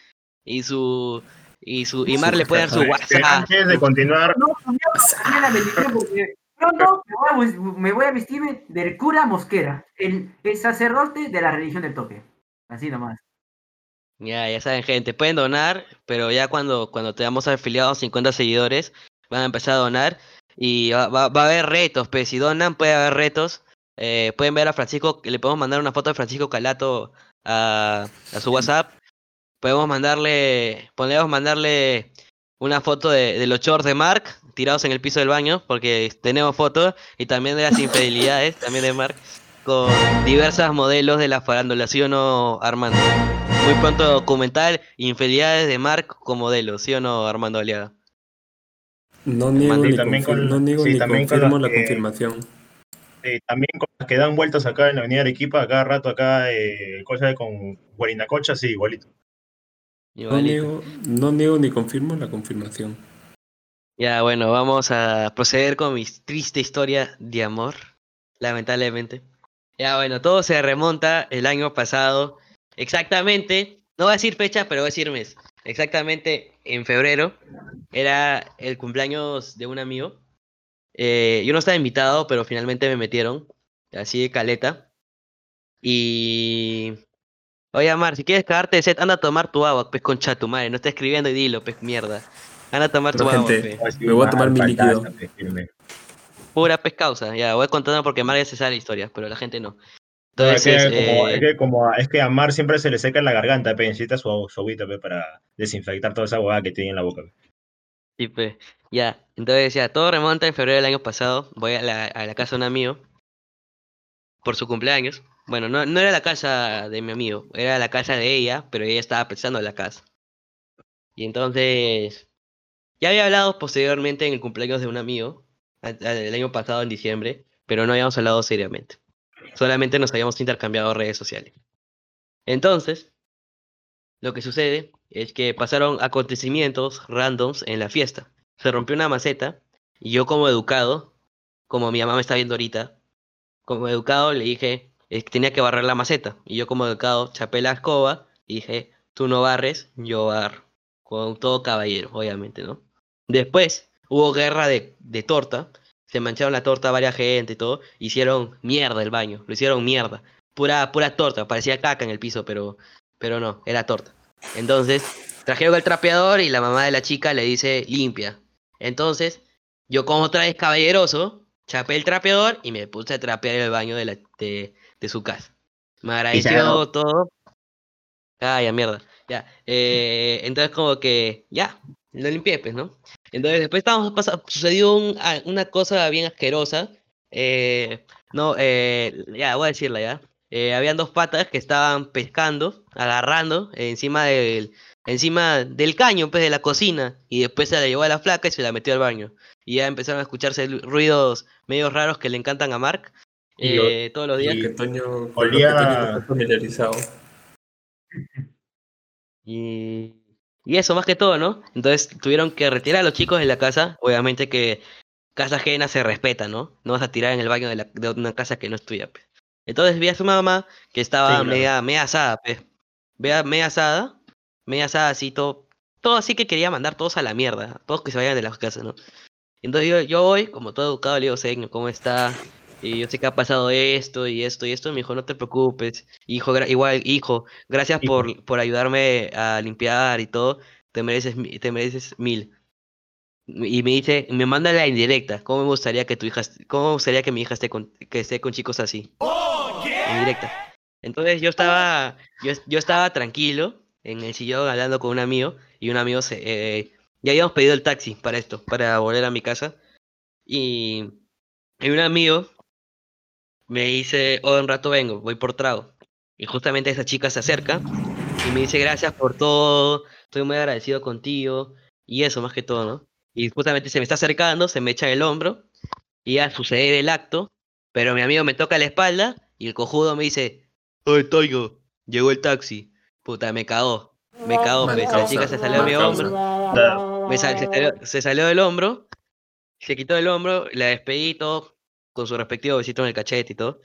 y su y su y Mar le puede dar su WhatsApp. antes de continuar, no pronto me voy, a, bus- me voy a vestirme del cura Mosquera el, el sacerdote de la religión del toque así nomás Ya, ya saben, gente, pueden donar, pero ya cuando, cuando tengamos afiliados 50 seguidores, van a empezar a donar y va, va- va a haber retos, pues si donan puede haber retos. Eh, pueden ver a Francisco, le podemos mandar una foto de Francisco Calato a, a su WhatsApp. Podemos mandarle, podemos mandarle una foto de, de los shorts de Mark tirados en el piso del baño, porque tenemos fotos, y también de las infidelidades, también de Mark, con diversas modelos de la farándula, ¿sí o no, Armando? Muy pronto documental Infidelidades de Mark con modelo, ¿sí o no, Armando Aliaga? No niego, Sí, ni, también confi- con- no niego sí, ni también con confirmo la que- confirmación. eh, también con las que dan vueltas acá en la avenida Arequipa, a cada rato acá, eh, cosa de con Guarinacocha, sí, igualito. No niego, no niego ni confirmo la confirmación. Ya, bueno, vamos a proceder con mi triste historia de amor, lamentablemente. Ya, bueno, todo se remonta el año pasado, exactamente, no voy a decir fecha, pero voy a decir mes. Exactamente en febrero, era el cumpleaños de un amigo. Eh, yo no estaba invitado, pero finalmente me metieron, así de caleta. Y... Oye, Mar, si quieres cagarte de set, anda a tomar tu agua, pues concha tu madre, no está escribiendo y dilo, pues mierda. Anda a tomar tu agua, pues. Me voy a tomar mi líquido. Pura pescausa, ya, voy contando porque Mar ya se sabe la historia, pero la gente no. No, es, Entonces, que, como, eh, es, que como- es que a Mar siempre se le seca la garganta, pe, necesita su, su agüita pe, para desinfectar toda esa hueá que tiene en la boca. pe. sí, pues, ya, entonces ya, todo remonta en febrero del año pasado, voy a la, a la casa de un amigo por su cumpleaños. Bueno, no, era la casa de mi amigo, era la casa de ella, pero ella estaba prestando la casa. Y entonces, ya había hablado posteriormente en el cumpleaños de un amigo, el año pasado en diciembre, pero no habíamos hablado seriamente. Solamente nos habíamos intercambiado redes sociales. Entonces, lo que sucede es que pasaron acontecimientos randoms en la fiesta. Se rompió una maceta y yo como educado, como mi mamá me está viendo ahorita, como educado le dije eh, tenía que barrer la maceta. Y yo como educado chapé la escoba y dije, tú no barres, yo barro. Con todo caballero, obviamente, ¿no? Después hubo guerra de, de torta. Se mancharon la torta a varias gente y todo. Hicieron mierda el baño. Lo hicieron mierda. Pura, pura torta. Parecía caca en el piso, pero, pero no, era torta. Entonces, trajeron el trapeador y la mamá de la chica le dice limpia. Entonces, yo como otra vez caballeroso, chapé el trapeador y me puse a trapear el baño de, la, de su casa. Me agradeció todo. Ay, ya mierda. Ya. eh, entonces como que, ya, lo limpié, pues, ¿no? Entonces después estábamos pasando, sucedió un- a- una cosa bien asquerosa. eh, no, eh, ya, voy a decirla ya. Eh, habían dos patas que estaban pescando, agarrando encima del, encima del caño, pues, de la cocina. Y después se la llevó a la flaca y se la metió al baño. Y ya empezaron a escucharse ruidos medio raros que le encantan a Mark. Y eh, todos los días. Que Toño, Olía- que Toño está familiarizado. Y, y eso más que todo, ¿no? Entonces tuvieron que retirar a los chicos de la casa. Obviamente que casa ajena se respeta, ¿no? No vas a tirar en el baño de, la- de una casa que no es tuya, pues. Entonces vi a su mamá que estaba Sí, claro. media, media asada, pues. Vea, media asada, media asada así, todo, todo así que quería mandar todos a la mierda, todos que se vayan de las casas, ¿no? Entonces yo, yo voy, como todo educado, le digo, señor, ¿cómo está? Y yo sé que ha pasado esto y esto y esto. Me dijo, no te preocupes. Hijo, igual, hijo, gracias Hijo. por, por ayudarme a limpiar y todo. Te mereces, te mereces mil. Y me dice, me manda la indirecta. ¿Cómo me gustaría que tu hija, cómo me gustaría que mi hija esté con, que esté con chicos así? Indirecta. Entonces yo estaba, yo, yo estaba tranquilo en el sillón hablando con un amigo y un amigo se, eh, ya habíamos pedido el taxi para esto, para volver a mi casa. Y, y un amigo me dice, oh, un rato vengo, voy por trago. Y justamente esa chica se acerca y me dice, gracias por todo, estoy muy agradecido contigo. Y eso más que todo, ¿no? Y justamente se me está acercando, se me echa el hombro y ya sucede el acto, pero mi amigo me toca la espalda y el cojudo me dice, oye, Toyo, llegó el taxi. Puta, me cagó. Me cagó, pues, la chica se salió de mi hombro. Me sal- se, salió, se salió del hombro, se quitó del hombro, la despedí todo, con su respectivo besito en el cachete y todo.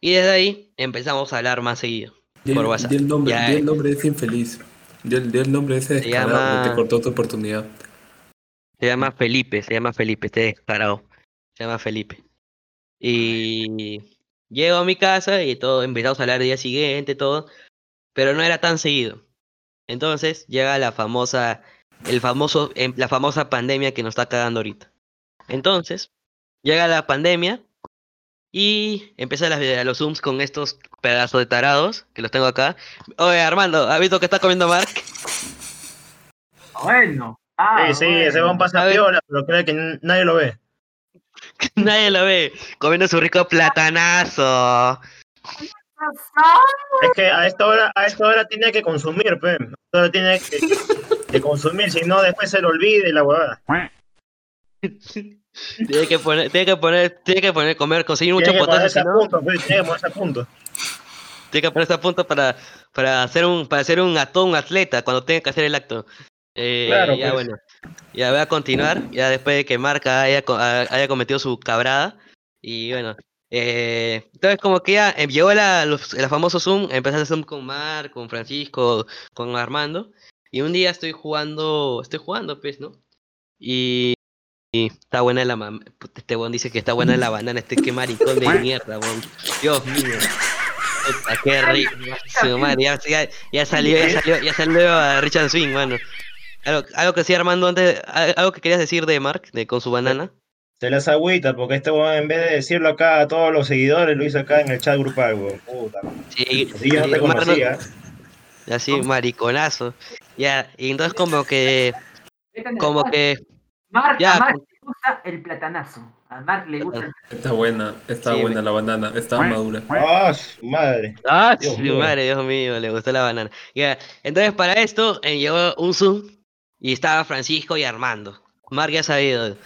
Y desde ahí empezamos a hablar más seguido. Di Por WhatsApp. di el nombre, Ya, di el nombre de ese infeliz. Di el, di el nombre de ese Se descarado llama- que te cortó tu oportunidad. Se llama Felipe, se llama Felipe, este descarado. Se llama Felipe. Y llego a mi casa y todo, empezamos a hablar el día siguiente, todo, pero no era tan seguido. Entonces llega la famosa, el famoso, em, la famosa pandemia que nos está cagando ahorita. Entonces, llega la pandemia y empiezan las, video- los zooms con estos pedazos de tarados, que los tengo acá. Oye, Armando, ¿has visto que está comiendo Mark? Bueno. Ah, Sí, sí, ese bueno. van pasa A ver. piola, pero cree que nadie lo ve. Nadie lo ve, comiendo su rico platanazo. Es que a esta hora, a esta hora tiene que consumir, pe. A esta hora tiene que, que consumir, si no después se le olvide la huevada. Tiene que poner, tiene que poner, tiene que poner, comer, conseguir mucho Tiene potasio, pe, tiene que ponerse a punto. tiene que ponerse a punto para, para hacer un, para hacer un acto, un atleta, cuando tenga que hacer el acto. Eh, Claro, ya pues. bueno, ya voy a continuar, ya después de que Marca haya, haya cometido su cabrada, y bueno, eh, entonces como que ya eh, llegó la, los, el famoso Zoom, empecé a hacer Zoom con Mar, con Francisco, con Armando, y un día estoy jugando, estoy jugando pues, ¿no? Y, está buena la mam- puta, este weón dice que está buena la banana, este qué maricón de mierda, weón. Dios mío. Puta, qué rico. Su madre, ya, ya, ya salió, ya salió, ya salió a Richard Swing, mano. Algo, algo que decía Armando antes, al- algo que querías decir de Mark, de con su banana. Se las agüita, porque este weón en vez de decirlo acá a todos los seguidores, lo hizo acá en el chat grupal, weón. Puta. Sí, Así yo no sí, te Mar no- conocía. así, mariconazo. Ya, y entonces como que, como que, Mark, ya, a Mark le gusta el platanazo. A Mark le gusta Está buena, está Sí, buena la banana, está madura. Ah, su madre. Ah, Dios su mío. madre, Dios mío, le gustó la banana. Ya, entonces para esto eh, llegó un Zoom y estaba Francisco y Armando. Mark ya sabido.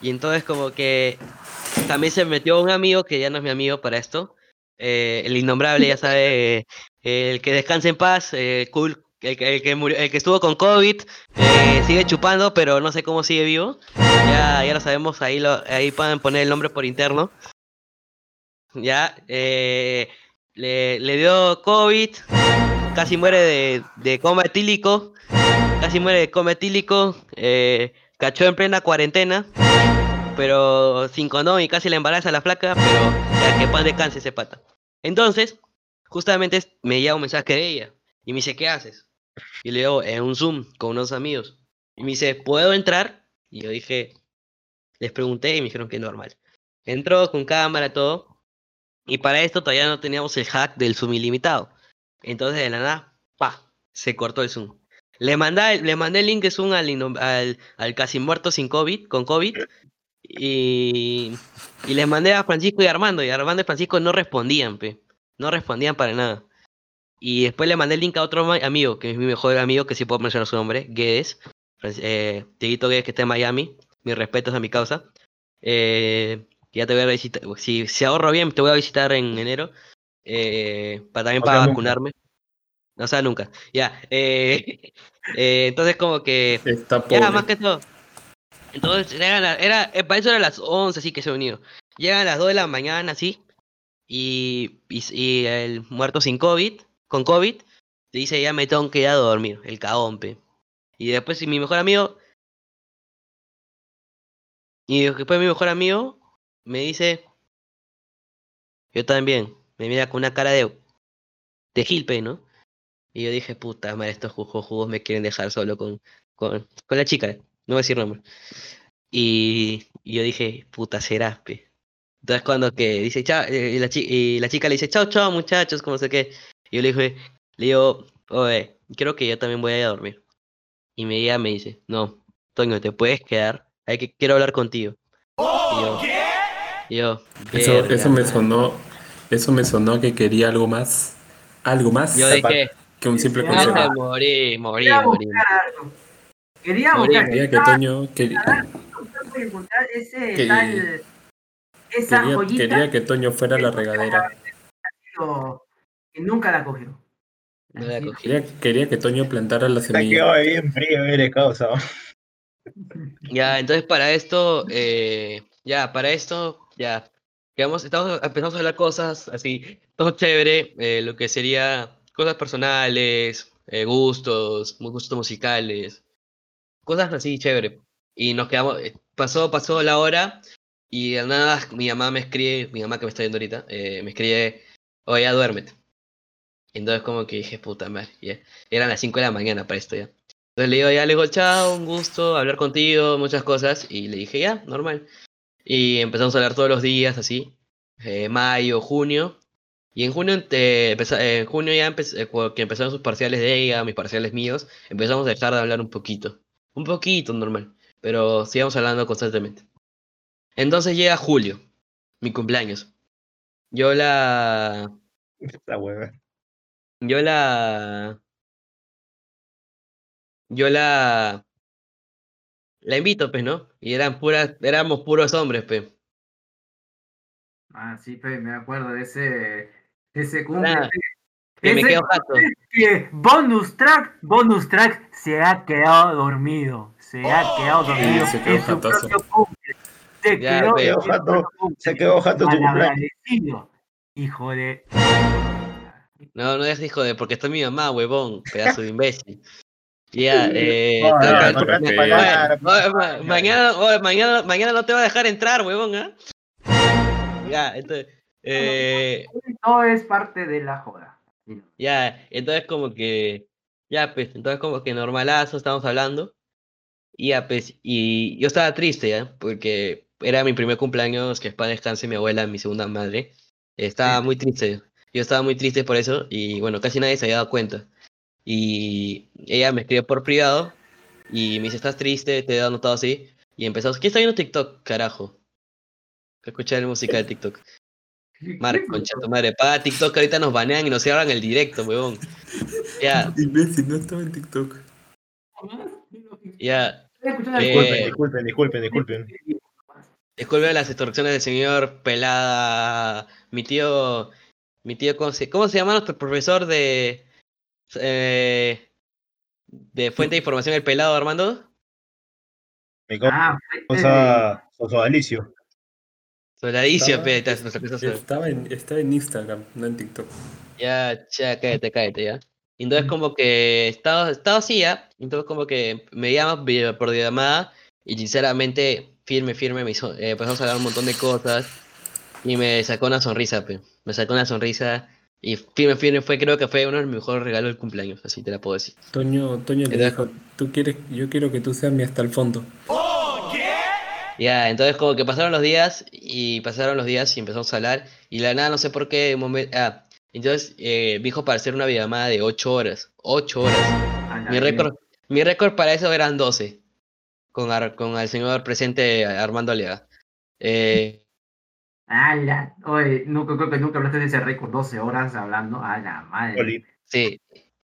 Y entonces como que también se metió un amigo que ya no es mi amigo para esto. eh, el innombrable, ya sabe, eh, el que descanse en paz, eh, cool, el, que- el que murió, el que estuvo con COVID, eh, sigue chupando, pero no sé cómo sigue vivo. Ya, ya lo sabemos, ahí lo, ahí pueden poner el nombre por interno. Ya, eh, le, le dio COVID, casi muere de, de coma etílico, casi muere de coma etílico, eh, cachó en plena cuarentena, pero sin condón y casi le embaraza la flaca, pero ya que pan descanse ese pata. Entonces, justamente me llega un mensaje de ella y me dice, ¿qué haces? Y le digo, en un Zoom con unos amigos. Y me dice, ¿puedo entrar? Y yo dije, Les pregunté y me dijeron que normal. Entró con cámara, todo. Y para esto todavía no teníamos el hack del Zoom ilimitado. Entonces de la nada, pa, se cortó el Zoom. Le mandé, le mandé el link de Zoom al, al, al casi muerto sin COVID, con COVID. Y, y les mandé a Francisco y Armando. Y Armando y Francisco no respondían. No respondían para nada. Y después le mandé el link a otro amigo, que es mi mejor amigo, que sí puedo mencionar su nombre, Guedes. Eh, Guedes, que está en Miami. Mis respetos a mi causa. Eh, ya te voy a visitar. Si, si ahorro bien, te voy a visitar en enero. eh, para también O sea, para nunca. vacunarme. No sea nunca. Ya. eh, eh, entonces, como que. Está pobre. Ya, más que todo. Entonces, era, era, eh, para eso era las 11, así que se unió. Llegan a las 2 de la mañana, así. Y, y, y el muerto sin COVID, con COVID, te dice, ya me tengo que ir a dormir, el caompe. Y después mi mejor amigo... Y después mi mejor amigo me dice... Yo también. Me mira con una cara de... De gilpe, ¿no? Y yo dije, puta madre, estos jugos, me quieren dejar solo con, con, con la chica, no voy a decir nombre. Y, y yo dije, puta, serás, pe. Entonces cuando que dice, chao, eh, y, la y la chica le dice, chao, chao, muchachos, como sé qué. Y yo le dije, le digo, oye, creo que yo también voy a ir a dormir. Y me, ella me dice, no, Toño, te puedes quedar, hay que, quiero hablar contigo. Y yo, y yo, Eso, "Verga, eso me madre". sonó. Eso me sonó que quería algo más. Algo más Yo dije, que un simple Ah, "Puta, consejo. morí, morí, Quería morí. Quería buscar. Quería que Toño. quería- ese Que- tal. Esa Quería, quería que Toño fuera la regadera. pero que nunca la cogió. No la. Quería, quería que Toño plantara la Se semilla. quedó bien frío, eres causa. Ya, entonces para esto, eh, ya, para esto, ya, digamos, estamos, empezamos a hablar cosas así, todo chévere, eh, lo que sería cosas personales, eh, gustos, gustos musicales, cosas así, chévere. Y nos quedamos, eh, pasó, pasó la hora y de nada mi mamá me escribe, mi mamá que me está viendo ahorita, eh, me escribe, oye, ya duérmete. Entonces como que dije, puta madre. Eran las 5 de la mañana para esto ya. Entonces le digo, ya le digo, chao, un gusto hablar contigo, muchas cosas. Y le dije, ya, normal. Y empezamos a hablar todos los días, así. eh, mayo, junio. Y en junio, eh, eh, en junio ya empe- eh, que empezaron sus parciales de ella, mis parciales míos, empezamos a dejar de hablar un poquito. Un poquito, normal. Pero sigamos hablando constantemente. Entonces llega julio, mi cumpleaños. Yo la... Esta hueva. Yo la... Yo la... La invito, pues, ¿no? Y eran puras, éramos puros hombres, pues. Ah, sí, pe, me acuerdo de ese, de ese cumple. Pe. Que me Ese quedo jato. que bonus track, bonus track, se ha quedado dormido. Se ha quedado dormido se quedó cumple. Se quedó, jato. Se quedó jato tu cumpleaños. Malagradecido. Hijo de. No, no es hijo de, porque está mi mamá, huevón, pedazo de imbécil. Ya, eh, no, no mañana, mañana, mañana no te va a dejar entrar, huevón, ¿ah? Ya, entonces, eh, Todo es parte de la joda. ya, entonces como que, ya, pues, entonces como que normalazo, estamos hablando, y ya, pues, y yo estaba triste, ¿ya? Porque era mi primer cumpleaños, que para descanse mi abuela, mi segunda madre, estaba muy triste, yo estaba muy triste por eso, y bueno, casi nadie se había dado cuenta. Y ella me escribió por privado y me dice, ¿estás triste? Te he anotado así. Y empezamos, ¿quién está viendo TikTok, carajo? Escuchar la música de TikTok. Marco, concha tu madre, paga TikTok, ahorita nos banean y nos cierran el directo, huevón. Ya, Imbécil, no estaba en TikTok. ya. Disculpen, Eh, Disculpen, disculpen, disculpen, disculpen. Disculpe las instrucciones del señor Pelada. Mi tío. Mi tío, ¿cómo se, cómo se llama nuestro profesor de. eh, de fuente de información, el pelado Armando? Mi Ah, cosa, sosodalicio. Solaricio, Estaba- en, estaba en Instagram, no en TikTok. Ya, ya, cállate, cállate, ya. Y Entonces como que estaba, estaba así, ya. Entonces como que me llama por llamada y sinceramente, firme, firme, me hizo, eh, empezamos a hablar un montón de cosas y me sacó una sonrisa, pe. Me sacó una sonrisa y firme, firme fue, creo que fue uno de mis mejores regalos del cumpleaños, así te la puedo decir. Toño, Toño le Era- dijo, tú quieres, yo quiero que tú seas mi hasta el fondo. Ya, entonces como que pasaron los días y pasaron los días y empezamos a hablar y la nada, no sé por qué, momento, ah, entonces eh, me dijo para hacer una videollamada de 8 horas, 8 horas. A la Mi récord, mi récord para eso eran 12, con, Ar- con el señor presente Armando Alega. Eh, Ala, oye, nunca, creo que nunca hablaste de ese récord, 12 horas hablando, a la madre. Sí,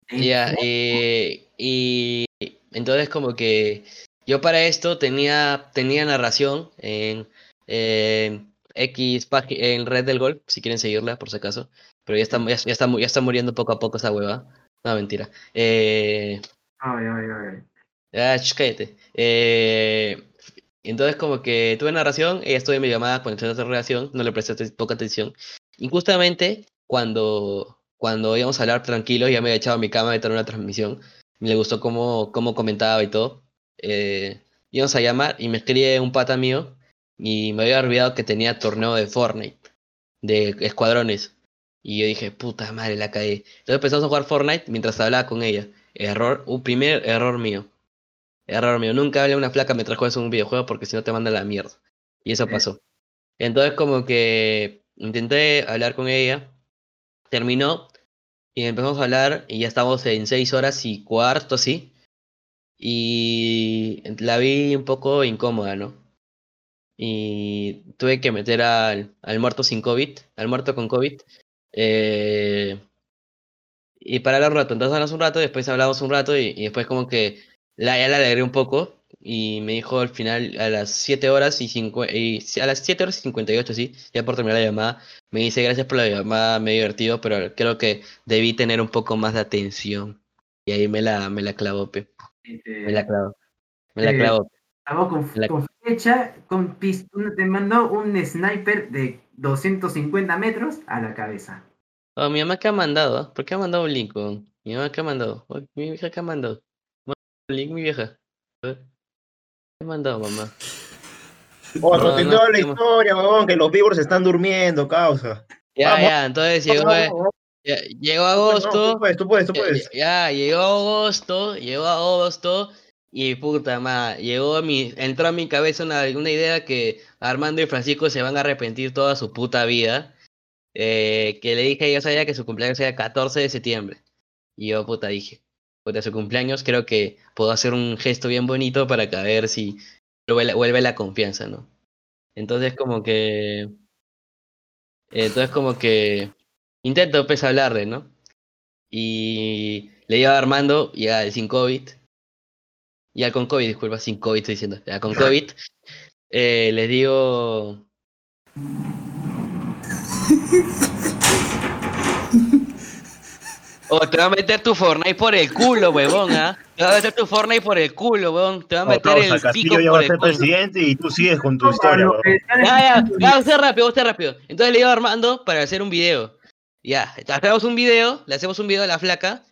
¿Eh? ya, eh, y entonces como que yo para esto tenía, tenía narración en, en X en Red del Gol, si quieren seguirla por si acaso, pero ya está, ya, ya está, ya está muriendo poco a poco esa hueva. No, mentira. Eh, Ay, ay, ay. Ah, cállate. Eh, entonces como que tuve narración, ella estuvo en mi llamada cuando entré en relación, no le presté poca atención. Y justamente cuando, cuando íbamos a hablar tranquilo, ya me había echado a mi cama de tener una transmisión, me gustó cómo, cómo comentaba y todo. Eh, íbamos a llamar y me escribe un pata mío y me había olvidado que tenía torneo de Fortnite, de escuadrones. Y yo dije, puta madre, la caí. Entonces empezamos a jugar Fortnite mientras hablaba con ella. Error, un primer error mío. Error mío. Nunca hablé a una flaca mientras juegas un videojuego porque si no te manda la mierda. Y eso pasó. Entonces como que intenté hablar con ella. Terminó. Y empezamos a hablar y ya estamos en seis horas y cuarto, sí. Y la vi un poco incómoda, ¿no? Y tuve que meter al, al muerto sin COVID, al muerto con COVID. eh, y para hablar un rato. Entonces hablamos un rato, después hablamos un rato y, y después como que la, ya la alegré un poco y me dijo al final a las 7 horas y, cincu- y a las 7 horas y 58, sí, ya por terminar la llamada, me dice gracias por la llamada, me he divertido, pero creo que debí tener un poco más de atención. Y ahí me la, me la clavó, pe. Me la clavó. Me la clavó. Con, La- con flecha, con pistola, te mandó un sniper de 250 metros a la cabeza. Oh, mi mamá que ha mandado. ¿por qué ha mandado un link? weón? Mi mamá que ha mandado, mi vieja que ha mandado. Link, mi vieja. ¿Qué ha mandado, mamá? Otro, No, te no, toda la no. historia, huevón, que los vivos están durmiendo, causa. Ya, Vamos. ya, entonces llegó, eh, ya- llegó. No, agosto. tú puedes, tú puedes, tú Ya, puedes. ya, llegó agosto, llegó agosto y puta madre, llegó a mi, entró a mi cabeza una, una idea que Armando y Francisco se van a arrepentir toda su puta vida. eh, que le dije, yo sabía que su cumpleaños era 14 de septiembre. Y yo puta dije, puta su cumpleaños creo que puedo hacer un gesto bien bonito para que a ver si vuelve vuelve la confianza, ¿no? Entonces como que... Entonces como que intento pues hablarle, ¿no? Y le digo a Armando, ya sin COVID, ya con COVID, disculpa, sin COVID estoy diciendo, ya con COVID, eh, les digo... Oh, te va a meter tu Fortnite por el culo, huevón, ¿ah? Te va a meter tu Fortnite por el culo, huevón. Te va a No, meter causa, el pico por a el ser culo. presidente y tú sigues con tu No, historia, está Ya, usted rápido, usted rápido. Entonces le digo a Armando para hacer un video. Ya, hacemos un video, le hacemos un video a la flaca,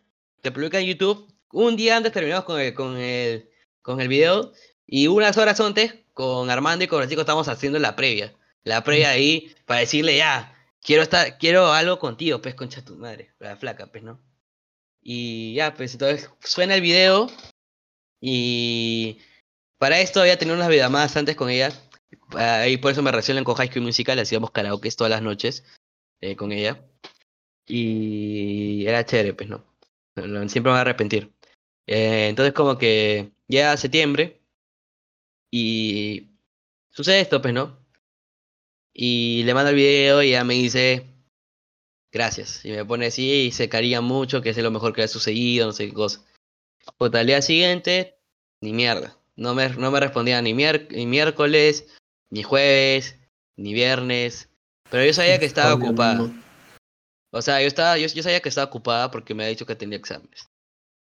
se publica en YouTube. Un día antes terminamos con el, con el, con el video y unas horas antes con Armando y con Francisco estamos haciendo la previa. La previa ahí para decirle ya, quiero estar, quiero algo contigo, pues concha tu madre, la flaca, pues, ¿no? Y ya, pues entonces suena el video y para esto había tenido unas videollamadas antes con ella Ah, y por eso me relacionan con High School Musical, hacíamos karaoke todas las noches eh, con ella. Y era chévere, pues no, Siempre me voy a arrepentir. Eh, entonces como que llega septiembre y sucede esto, pues no. Y le mando el video y ella me dice gracias. Y me pone así y se caría mucho, que es lo mejor que le ha sucedido, no sé qué cosa. Puta, al día siguiente, ni mierda. No me, no me respondía ni, mier- ni miércoles, ni jueves, ni viernes. Pero yo sabía que estaba ocupada. O sea, yo, estaba, yo, yo sabía que estaba ocupada porque me había dicho que tenía exámenes.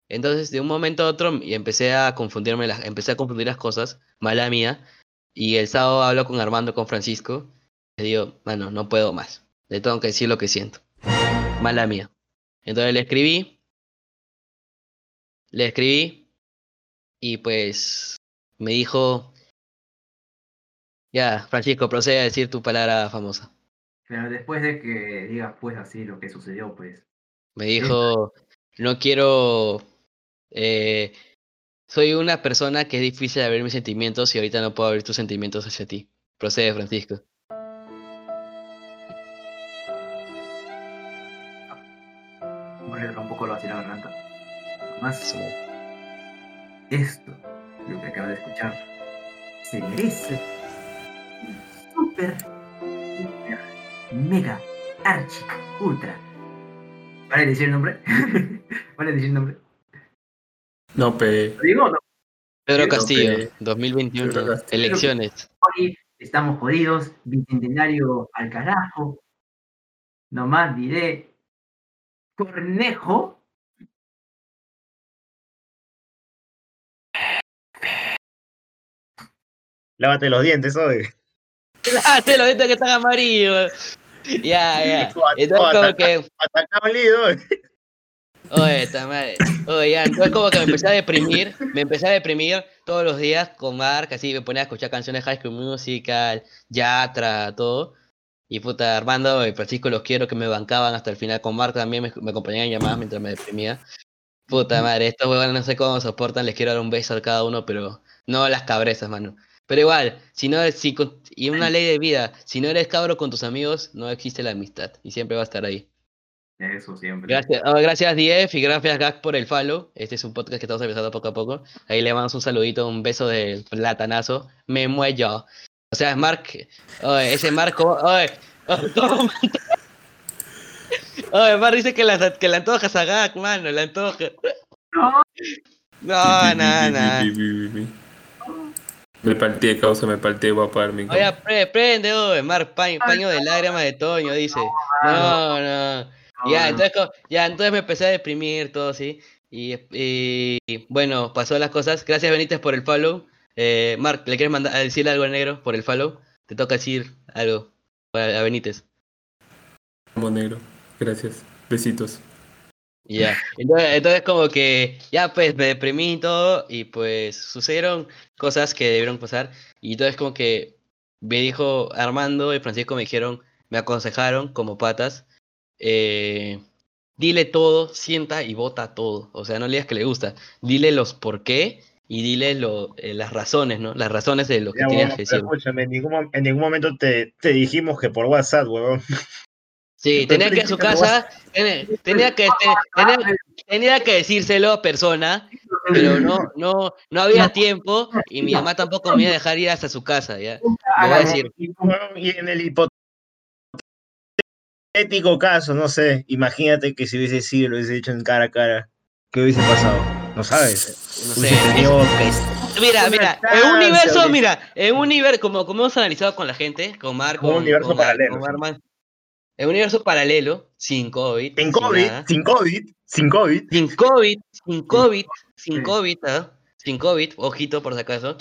Entonces, de un momento a otro, y empecé a confundirme las, empecé a confundir las cosas, mala mía. Y el sábado hablo con Armando, con Francisco. Le digo, mano, no puedo más. Le tengo que decir lo que siento. Mala mía. Entonces le escribí. Le escribí. Y pues me dijo, ya, Francisco, procede a decir tu palabra famosa. Pero después de que digas pues así lo que sucedió, pues. Me dijo, no quiero, eh, soy una persona que es difícil de abrir mis sentimientos y ahorita no puedo abrir tus sentimientos hacia ti. Procede, Francisco. Más esto, lo que acaba de escuchar, se merece un super, super, mega, archi, ultra. ¿Vale decir el nombre? ¿Vale decir el nombre? No, pe. ¿Lo digo o no? Pedro Castillo, ok. 2021, Pedro Castillo. elecciones. Hoy estamos jodidos, bicentenario al carajo. Nomás diré, Cornejo. Lávate los dientes, hoy. ¡Ah, te lo digo que están amarillos! Ya, ya. Entonces como que, lío. oye, esta madre. Oye, ya, entonces como que me empecé a deprimir, me empecé a deprimir todos los días con Mark, así me ponía a escuchar canciones High School Musical, Yatra, todo. Y puta, Armando y Francisco los quiero que me bancaban hasta el final. Con Mark también me, me acompañaban en llamadas mientras me deprimía. Puta madre, estos huevones no sé cómo soportan, les quiero dar un beso a cada uno, pero no las cabezas, mano. Pero igual, si no si y una ley de vida, si no eres cabro con tus amigos, no existe la amistad y siempre va a estar ahí. Eso siempre. Gracias, oh, gracias Dief y gracias Gag por el follow. Este es un podcast que estamos empezando poco a poco. Ahí le mandamos un saludito, un beso de platanazo. Me muello. O sea, es Mark. Oye, ese Marco. Oye, ¿cómo? Oye, Mark dice que la, que la antojas a Gag, mano, la antoja. No, No, no, no. Me palteé, causa, me palteé, voy a apagar mi Oye, pre- prende, oye, Mark, paño, paño de lágrimas de Toño, dice. No, no. no, Ya, no. entonces, ya, entonces me empecé a deprimir, todo así. Y, y, bueno, pasó las cosas. Gracias, Benítez, por el follow. Eh, Mark, ¿le quieres mandar a decirle algo al negro por el follow? Te toca decir algo a, a Benítez. Como negro. Gracias. Besitos. Ya. Entonces, entonces, como que ya pues me deprimí y todo. Y pues sucedieron cosas que debieron pasar. Y entonces, como que me dijo Armando y Francisco me dijeron, me aconsejaron como patas. eh, dile todo, sienta y vota todo. O sea, no le digas que le gusta. Dile los por qué y dile lo, eh, las razones, ¿no? Las razones de lo que Ya, tienes huevón, que decir. escúchame, en ningún, en ningún momento te, te dijimos que por WhatsApp, huevón. Sí, tenía que ir a su casa, tenía, tenía que, te- tenía, tenía que decírselo a persona, pero no, no, no había tiempo y mi mamá tampoco me iba a dejar ir hasta su casa, ¿ya? Voy a decir, Y, en el hipotético caso, no sé, imagínate que si hubiese sido, lo hubiese dicho en cara a cara, ¿qué hubiese pasado? No sabes. no sé, Mira, mira, en un universo, mira, en un universo, como, como hemos analizado con la gente, con Marco, Un universo con, paralelo, con sí. Un universo paralelo, sin COVID, sin COVID, sin COVID, sin COVID. sin COVID, sin COVID, sin. COVID, ¿ah? sin COVID, ojito por si acaso.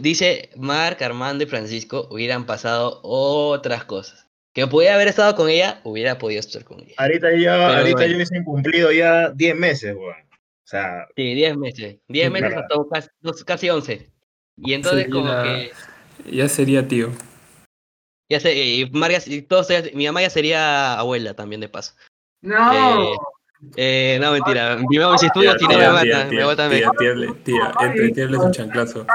Dice Marc, Armando y Francisco hubieran pasado otras cosas. Que pudiera haber estado con ella, hubiera podido estar con ella. Ahorita ya, Pero ahorita bueno. ya hubiesen cumplido ya 10 meses, weón. O sea, Sí, 10 meses. 10 meses hasta casi, casi 11. Y entonces como que... Ya sería tío. Ya sé, y Mar ya- y todos mi mamá ya sería abuela también de paso. No. Eh, Eh, no, mentira. Mi mamá si estudia, si no me mata, me mata tía, tía, tía, tía, entre tírale su chanclazo.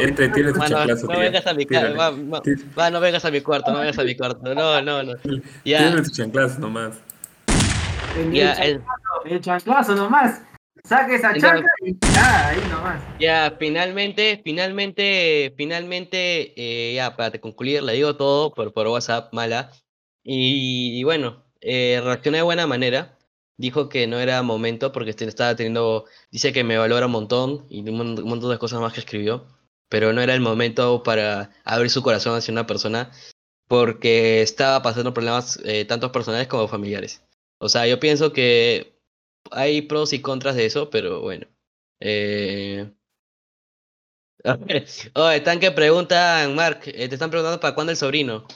Entre tírale su chanclazo, no vengas a mi va, no vengas a mi cuarto, no vengas a mi cuarto, no, no, no. Ya, Tírale su chanclazo nomás. El chanclazo nomás. Saque esa Ya. chanca y ya, ahí nomás. ya, finalmente, finalmente, finalmente, eh, ya, para concluir, le digo todo por, por WhatsApp, mala. Y, y bueno, eh, reaccioné de buena manera. Dijo que no era momento porque este- estaba teniendo, dice que me valora un montón y un montón de cosas más que escribió, pero no era el momento para abrir su corazón hacia una persona porque estaba pasando problemas eh, tanto personales como familiares. O sea, yo pienso que hay pros y contras de eso, pero bueno. Eh... Oh, están que preguntan, Mark, eh, te están preguntando para cuándo el sobrino.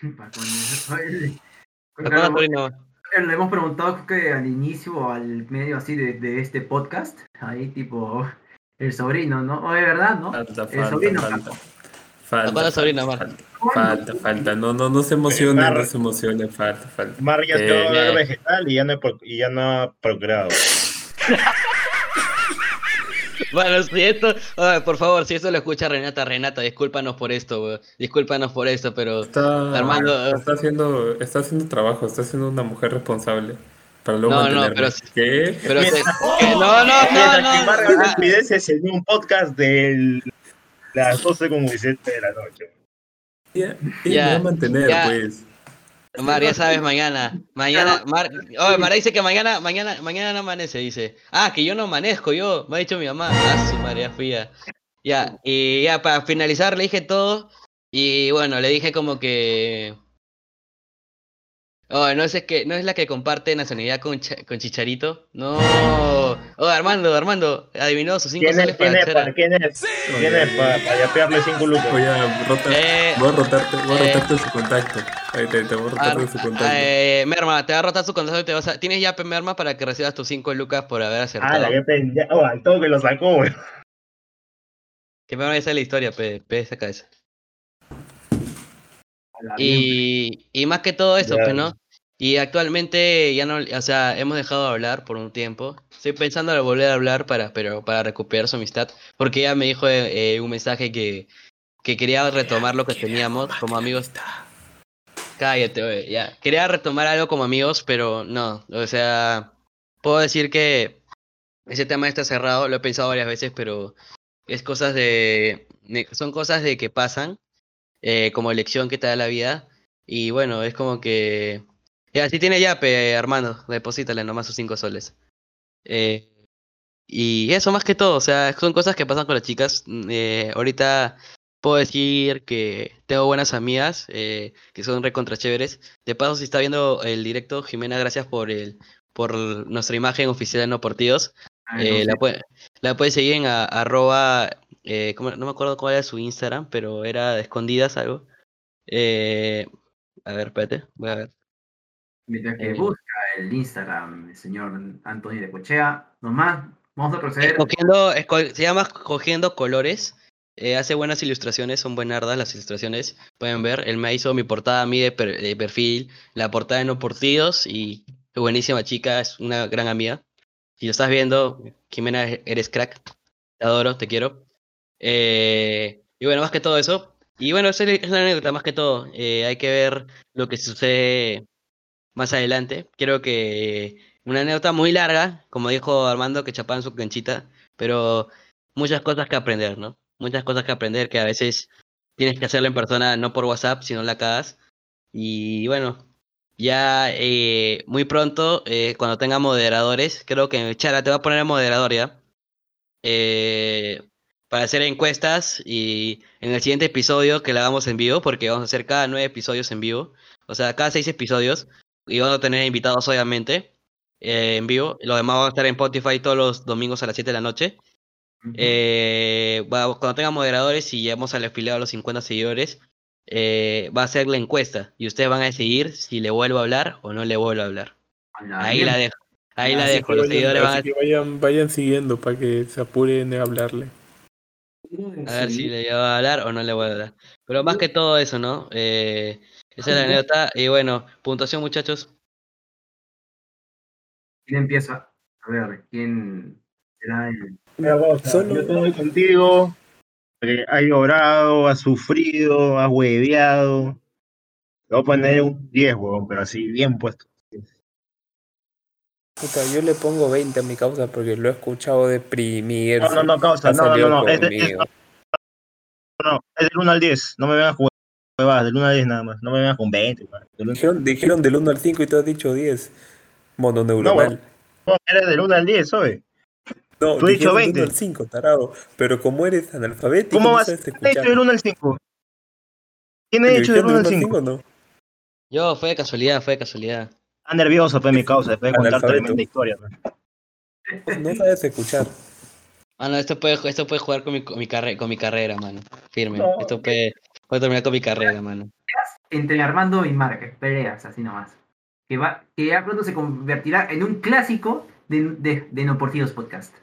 ¿Para cuándo el sobrino? Eh, Le hemos preguntado creo que al inicio o al medio así de, de este podcast, ahí tipo el sobrino, ¿no? O de verdad, ¿no? Falta, El falta, sobrino, falta. ¿Para Falta, el sobrino, Mark? falta, falta, falta. No, no, no se emocionen, Mar- no se emocionen, falta, falta. Mar ya Eh, va a vegetal y ya no, y ya no ha procreado. Bueno, si esto, por favor, si esto lo escucha Renata, Renata, discúlpanos por esto, weón. discúlpanos por esto, pero Está, Armando, está haciendo, está haciendo trabajo, está siendo una mujer responsable. Para luego No, no, mantenerme. pero sí. ¿Qué? pero se- Mientras- que- no, no, no, Mientras no, no. despideces en un podcast de las 12 con 17 de la noche. Ya, va a mantener, ya. pues. Mar, ya sabes, mañana, mañana, Mar, oh, Mar dice que mañana, mañana, mañana no amanece, dice. Ah, que yo no amanezco, yo, me ha dicho mi mamá. Ah, su madre, ya fui ya. Ya, y ya para finalizar le dije todo, y bueno, le dije como que... Oh, no es que, no es la que comparte nacionalidad con, con Chicharito. No. Oh, Armando, Armando, adivinó sus cinco ¿Quién soles es? ¿Quién para es? ¿Para quién es? ¿Quién es? Para, para yapearle 5 lucas. Voy a rotar, Eh, voy a rotarte, voy a eh. rotarte su contacto. Ahí te, te voy a rotar de su contacto. Eh, Merma, te va a rotar su contacto y te vas a... Tienes ya, Merma, para que recibas tus 5 lucas por haber Ah, acertado. la que. Oh, al todo que lo sacó, güey. Que Merma esa es la historia, pe, pe, esa cabeza. Y, y más que todo eso, Ya. pues, ¿no? Y actualmente ya no, o sea, hemos dejado de hablar por un tiempo. Estoy pensando en volver a hablar para, pero para recuperar su amistad, porque ella me dijo eh, un mensaje que, que quería retomar lo que teníamos como amigos. Cállate, güey, ya. Quería retomar algo como amigos, pero no, o sea, puedo decir que ese tema está cerrado, lo he pensado varias veces, pero es cosas de- son cosas de que pasan, eh, como lección que te da la vida, y bueno, es como que, ya, si tiene yape, Armando, deposítale nomás sus cinco soles. Eh, y eso más que todo, o sea, son cosas que pasan con las chicas. mm, eh, ahorita puedo decir que tengo buenas amigas eh, que son recontra chéveres. De paso, si está viendo el directo, Jimena, gracias por el por nuestra imagen oficial de No Partidos. Ay, Eh, la, puede, la puedes seguir en a- arroba, eh, ¿cómo- no me acuerdo cuál era su Instagram, pero era de escondidas algo. A ver, espérate, voy a ver. Mientras que Eh. busca el Instagram del señor Antonio de Cochea, nomás vamos a proceder. Escogiendo, esco- se llama Cogiendo Colores. eh, hace buenas ilustraciones, son buenardas las ilustraciones. Pueden ver, él me hizo mi portada a mí de, per- de perfil, la portada de No Portidos y buenísima chica, es una gran amiga. Si lo estás viendo, Jimena, eres crack. Te adoro, te quiero. Eh, y bueno, más que todo eso. Y bueno, esa es la anécdota, más que todo. Eh, hay que ver lo que sucede más adelante. Creo que una anécdota muy larga, como dijo Armando, que chapaban su canchita, pero muchas cosas que aprender, ¿no? Muchas cosas que aprender que a veces tienes que hacerlo en persona, no por WhatsApp, sino la cagas. Y bueno, ya eh, muy pronto, eh, cuando tenga moderadores, creo que Chara te va a poner moderador ya. eh, para hacer encuestas y en el siguiente episodio que la hagamos en vivo, porque vamos a hacer cada nueve episodios en vivo, o sea, cada seis episodios, y vamos a tener invitados obviamente eh, en vivo. Los demás van a estar en Spotify todos los domingos a las 7 de la noche. Eh, va- cuando tenga moderadores y lleguemos al afiliado a los 50 seguidores, eh, va a ser la encuesta y ustedes van a decidir si le vuelvo a hablar o no le vuelvo a hablar. A la Ahí bien. la dejo. Ahí la dejo. Los vayan- seguidores van que vayan, vayan siguiendo para que se apuren de hablarle. a, a ver si le voy a hablar o no le voy a hablar. Pero más que todo eso, ¿no? Eh, esa es la anécdota. Y bueno, puntuación, muchachos. ¿Quién empieza? A ver, ¿quién será el. Solo- Yo estoy contigo. porque has llorado, has sufrido, has hueveado. Te voy a poner un 10, huevón, pero así, bien puesto. Puta, yo le pongo 20 a mi causa porque lo he escuchado deprimirse. No, no, no, causa, Ha no, no, no, no. Es, no, es del 1 al 10. No me vengas con huevadas, del 1 al 10 nada más. No me vengas con 20. huevón. Del uno- Dijeron, dijeron del 1 al 5 y tú has dicho 10. Mononeuronal. No, eres del 1 al 10, oye. No, Tú has dicho dijeron del 20. 1 al 5, tarado. Pero como eres analfabético, ¿Cómo no vas? ¿Quién ha dicho del 1 al 5? ¿Quién ha ¿Dijeron dicho del 1 al del 5? o no? Yo, fue de casualidad, fue de casualidad. Está nervioso, pues, mi causa, después de contar tremenda historia. pues. No sabes escuchar. Ah, no, esto puede, esto puede jugar con mi, con mi, carre- con mi carrera, mano. Firme. No. Esto puede, puede terminar con mi carrera, mano. Entre Armando y Márquez, peleas, así nomás. Que, va, que ya pronto se convertirá en un clásico de, de, de No Partidos Podcast.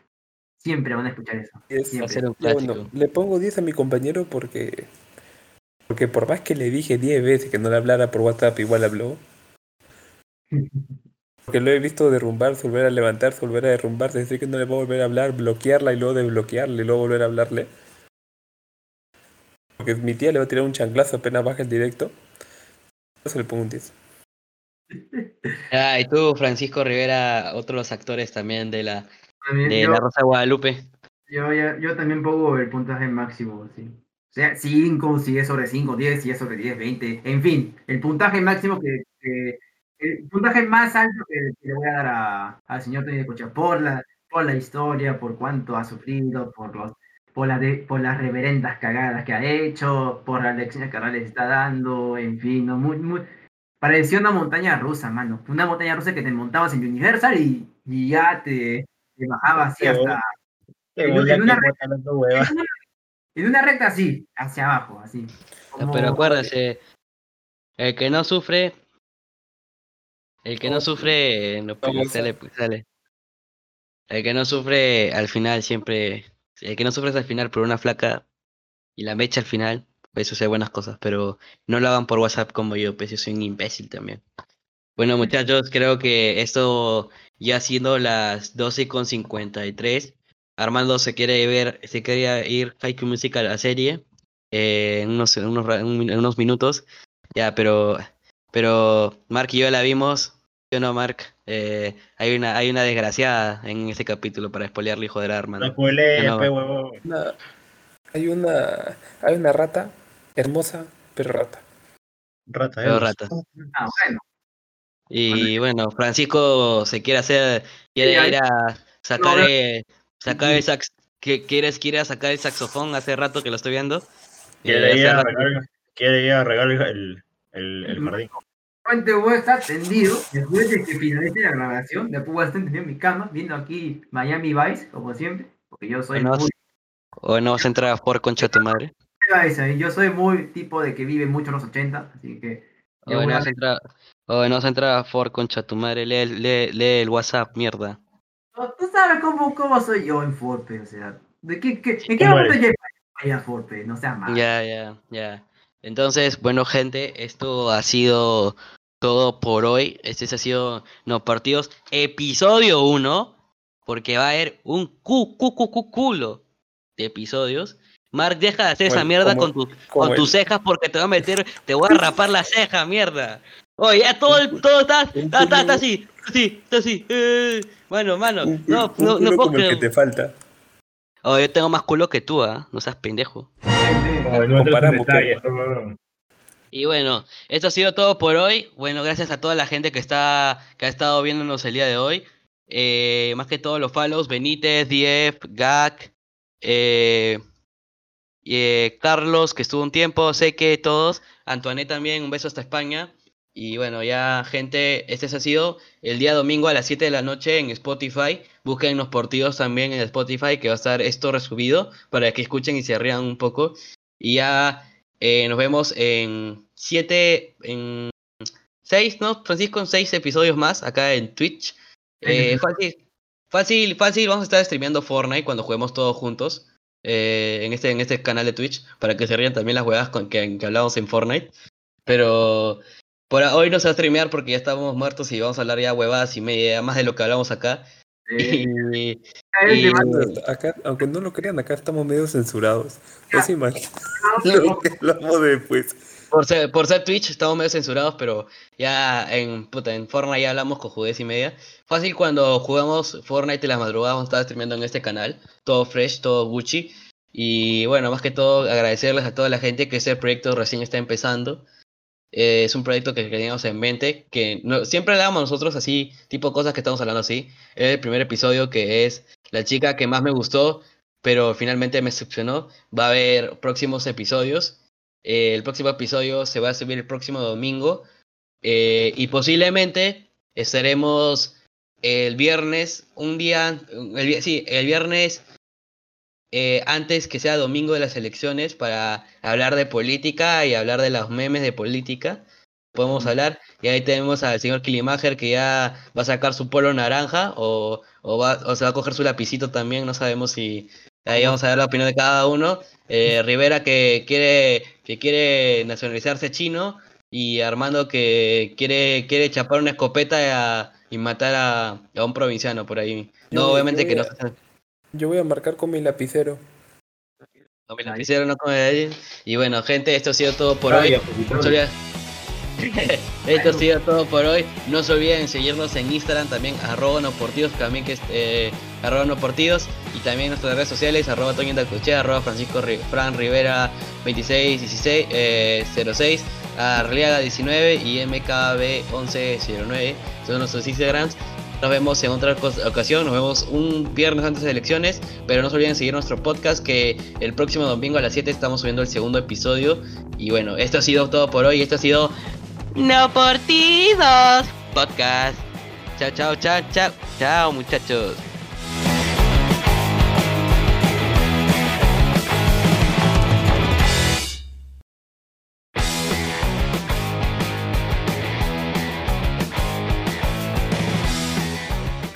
Siempre van a escuchar eso. Es- Va a Siempre. ser un Ya, clásico. bueno, le pongo 10 a mi compañero porque. Porque por más que le dije 10 veces que no le hablara por WhatsApp, igual habló. Porque lo he visto derrumbarse, volver a levantarse, volver a derrumbarse, decir que no le va a volver a hablar, bloquearla y luego desbloquearla y luego volver a hablarle. Porque mi tía le va a tirar un chanclazo apenas baja el directo. Eso le pongo un 10. Ah, y tú, Francisco Rivera, otro de los actores también de la, También de yo, la Rosa de Guadalupe. yo, ya- yo también pongo el puntaje máximo, sí. O sea, 5, si es sobre 5, 10, si es sobre 10, 20. En fin, el puntaje máximo que. que- el puntaje más alto que, que le voy a dar a- al señor Tony de Cocha por la, por la historia, por cuánto ha sufrido, por los por, la de- por las reverendas cagadas que ha hecho, por las lecciones que ahora les está dando, en fin, no, muy, muy, parecía una montaña rusa, mano. Una montaña rusa que te montabas en Universal y, y ya te, te bajaba así hasta. En- en una huevas. En una recta así, hacia abajo, así. como- Pero acuérdate, el que no sufre, el que no sufre, no sale, pues, sale. El que no sufre al final siempre, el que no sufre al final por una flaca y la mecha al final, pues eso hace buenas cosas, pero no lo hagan por WhatsApp como yo, pues yo soy un imbécil también. Bueno muchachos, creo que esto ya siendo las 12 con 53, Armando se quiere ver, se quería ir Haiku Musical a la serie eh, en unos, en unos, en unos minutos. Ya, pero, pero Mark y yo la vimos. Yo no, Mark. Eh, hay una, hay una desgraciada en este capítulo para spoilearle y joder a No Armando. spoilees, Ya no. pe huevón. Una- hay una hay una rata hermosa, pero rata. Rata, Pero eh. rata. Ah, bueno. Y bueno, Francisco se quiere hacer, quiere ir a sacar, No, eh, sacar el sax, que quieres, quiere sacar el saxofón hace rato que lo estoy viendo. Quiere ir a regar, quiere ir a regar el, el, el jardín. Realmente voy a estar tendido después de que finalice la grabación. Después voy a estar tendido en mi cama, viendo aquí Miami Vice, como siempre. Porque yo soy Bueno, muy O no vas a entrar a por concha tu madre. Ahí. Yo soy muy tipo de que vive mucho en los 80, así que. O yo no voy a- vas a entrar, o no vas a entrar a for concha tu madre. Lee, el- lee, lee el WhatsApp, mierda. No, Tú sabes cómo, cómo soy yo en Forte, o sea. ¿De qué, qué, ¿En qué ¿Cómo momento ahí a Forte? No seas malo. Ya, ya, ya. Entonces, bueno, gente, esto ha sido todo por hoy. Este ha sido No Partidos, episodio 1, porque va a haber un cu, cu, cu, cu- culo de episodios. Mark, deja de hacer esa mierda como- con, tu, con tus cejas porque te voy a meter, te voy a rapar la ceja, mierda. Oye, ya todo, el- todo está, está, está, está así, así, está así. Eh, mano, mano, Un, no, un no, no culo puedo el que creer. te falta. Oh, yo tengo más culo que tú, ¿ah? No seas pendejo. No, no Comparamos, detalles, pe huevón. Y bueno, esto ha sido todo por hoy. Bueno, gracias a toda la gente que está que ha estado viéndonos el día de hoy. Eh, más que todos los follows, Benítez, Dief, Gak, eh, eh, Carlos, que estuvo un tiempo, sé que todos, Antoinette también, un beso hasta España. Y bueno, ya gente, este ha sido el día domingo a las 7 de la noche en Spotify. Busquen los partidos también en Spotify, que va a estar esto resubido para que escuchen y se rían un poco. Y ya eh, nos vemos en siete, en seis, ¿no? Francisco, en seis episodios más acá en Twitch. Eh, fácil, fácil, fácil, vamos a estar streameando Fortnite cuando juguemos todos juntos. eh, en, este, en este canal de Twitch, para que se rían también las huevas con que, que hablamos en Fortnite. Pero por hoy no se va a streamear porque ya estamos muertos y vamos a hablar ya huevadas y media más de lo que hablamos acá. Y, Acá, aunque no lo crean, acá estamos medio censurados. Ya. Se imaginan lo que hablamos después. Por ser, por ser Twitch estamos medio censurados, pero ya en, puta, en Fortnite ya hablamos con judez y media. Fácil cuando jugamos Fortnite en las madrugadas, vamos a estar streameando en este canal. Todo fresh, todo Gucci. Y bueno, más que todo agradecerles a toda la gente que este proyecto recién está empezando. Eh, es un proyecto que teníamos en mente, que siempre hablábamos nosotros así, tipo cosas que estamos hablando así. El primer episodio que es la chica que más me gustó, pero finalmente me decepcionó. Va a haber próximos episodios. Eh, el próximo episodio se va a subir el próximo domingo. eh, y posiblemente estaremos el viernes, un día, el, sí, el viernes eh, antes que sea domingo de las elecciones para hablar de política y hablar de los memes de política. Podemos hablar. Y ahí tenemos al señor Kilimager que ya va a sacar su polo naranja o, o, va, o se va a coger su lapicito también. No sabemos si ahí vamos a ver la opinión de cada uno. Eh, Rivera que quiere, que quiere nacionalizarse chino y Armando que quiere, quiere chapar una escopeta a, y matar a, a un provinciano por ahí. No, obviamente yo que no. Yo voy a marcar con mi lapicero. no me la hicieron, no come de ahí. Y bueno, gente, esto ha sido todo por Ay, hoy. opositor. No se olviden- Esto ha sido todo por hoy. No se olviden seguirnos en Instagram también, arroba no portidos, también que es eh, arroba no portidos. Y también en nuestras redes sociales, arroba Toño arroba Francisco Fran Rivera 2616 eh, 06, Arliaga 19 y MKB 1109. Son nuestros Instagrams. Nos vemos en otra ocasión, nos vemos un viernes antes de elecciones, pero no se olviden seguir nuestro podcast que el próximo domingo a las 7 estamos subiendo el segundo episodio. Y bueno, esto ha sido todo por hoy, esto ha sido No Partidos Podcast. Chao, chao, chao, chao, chao muchachos.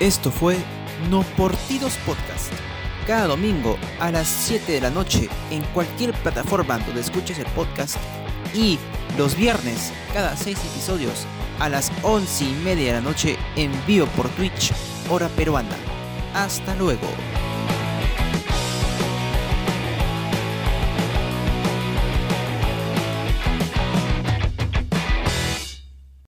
Esto fue No Portidos Podcast. Cada domingo a las 7 de la noche en cualquier plataforma donde escuches el podcast. Y los viernes, cada 6 episodios, a las 11 y media de la noche en vivo por Twitch, hora peruana. Hasta luego.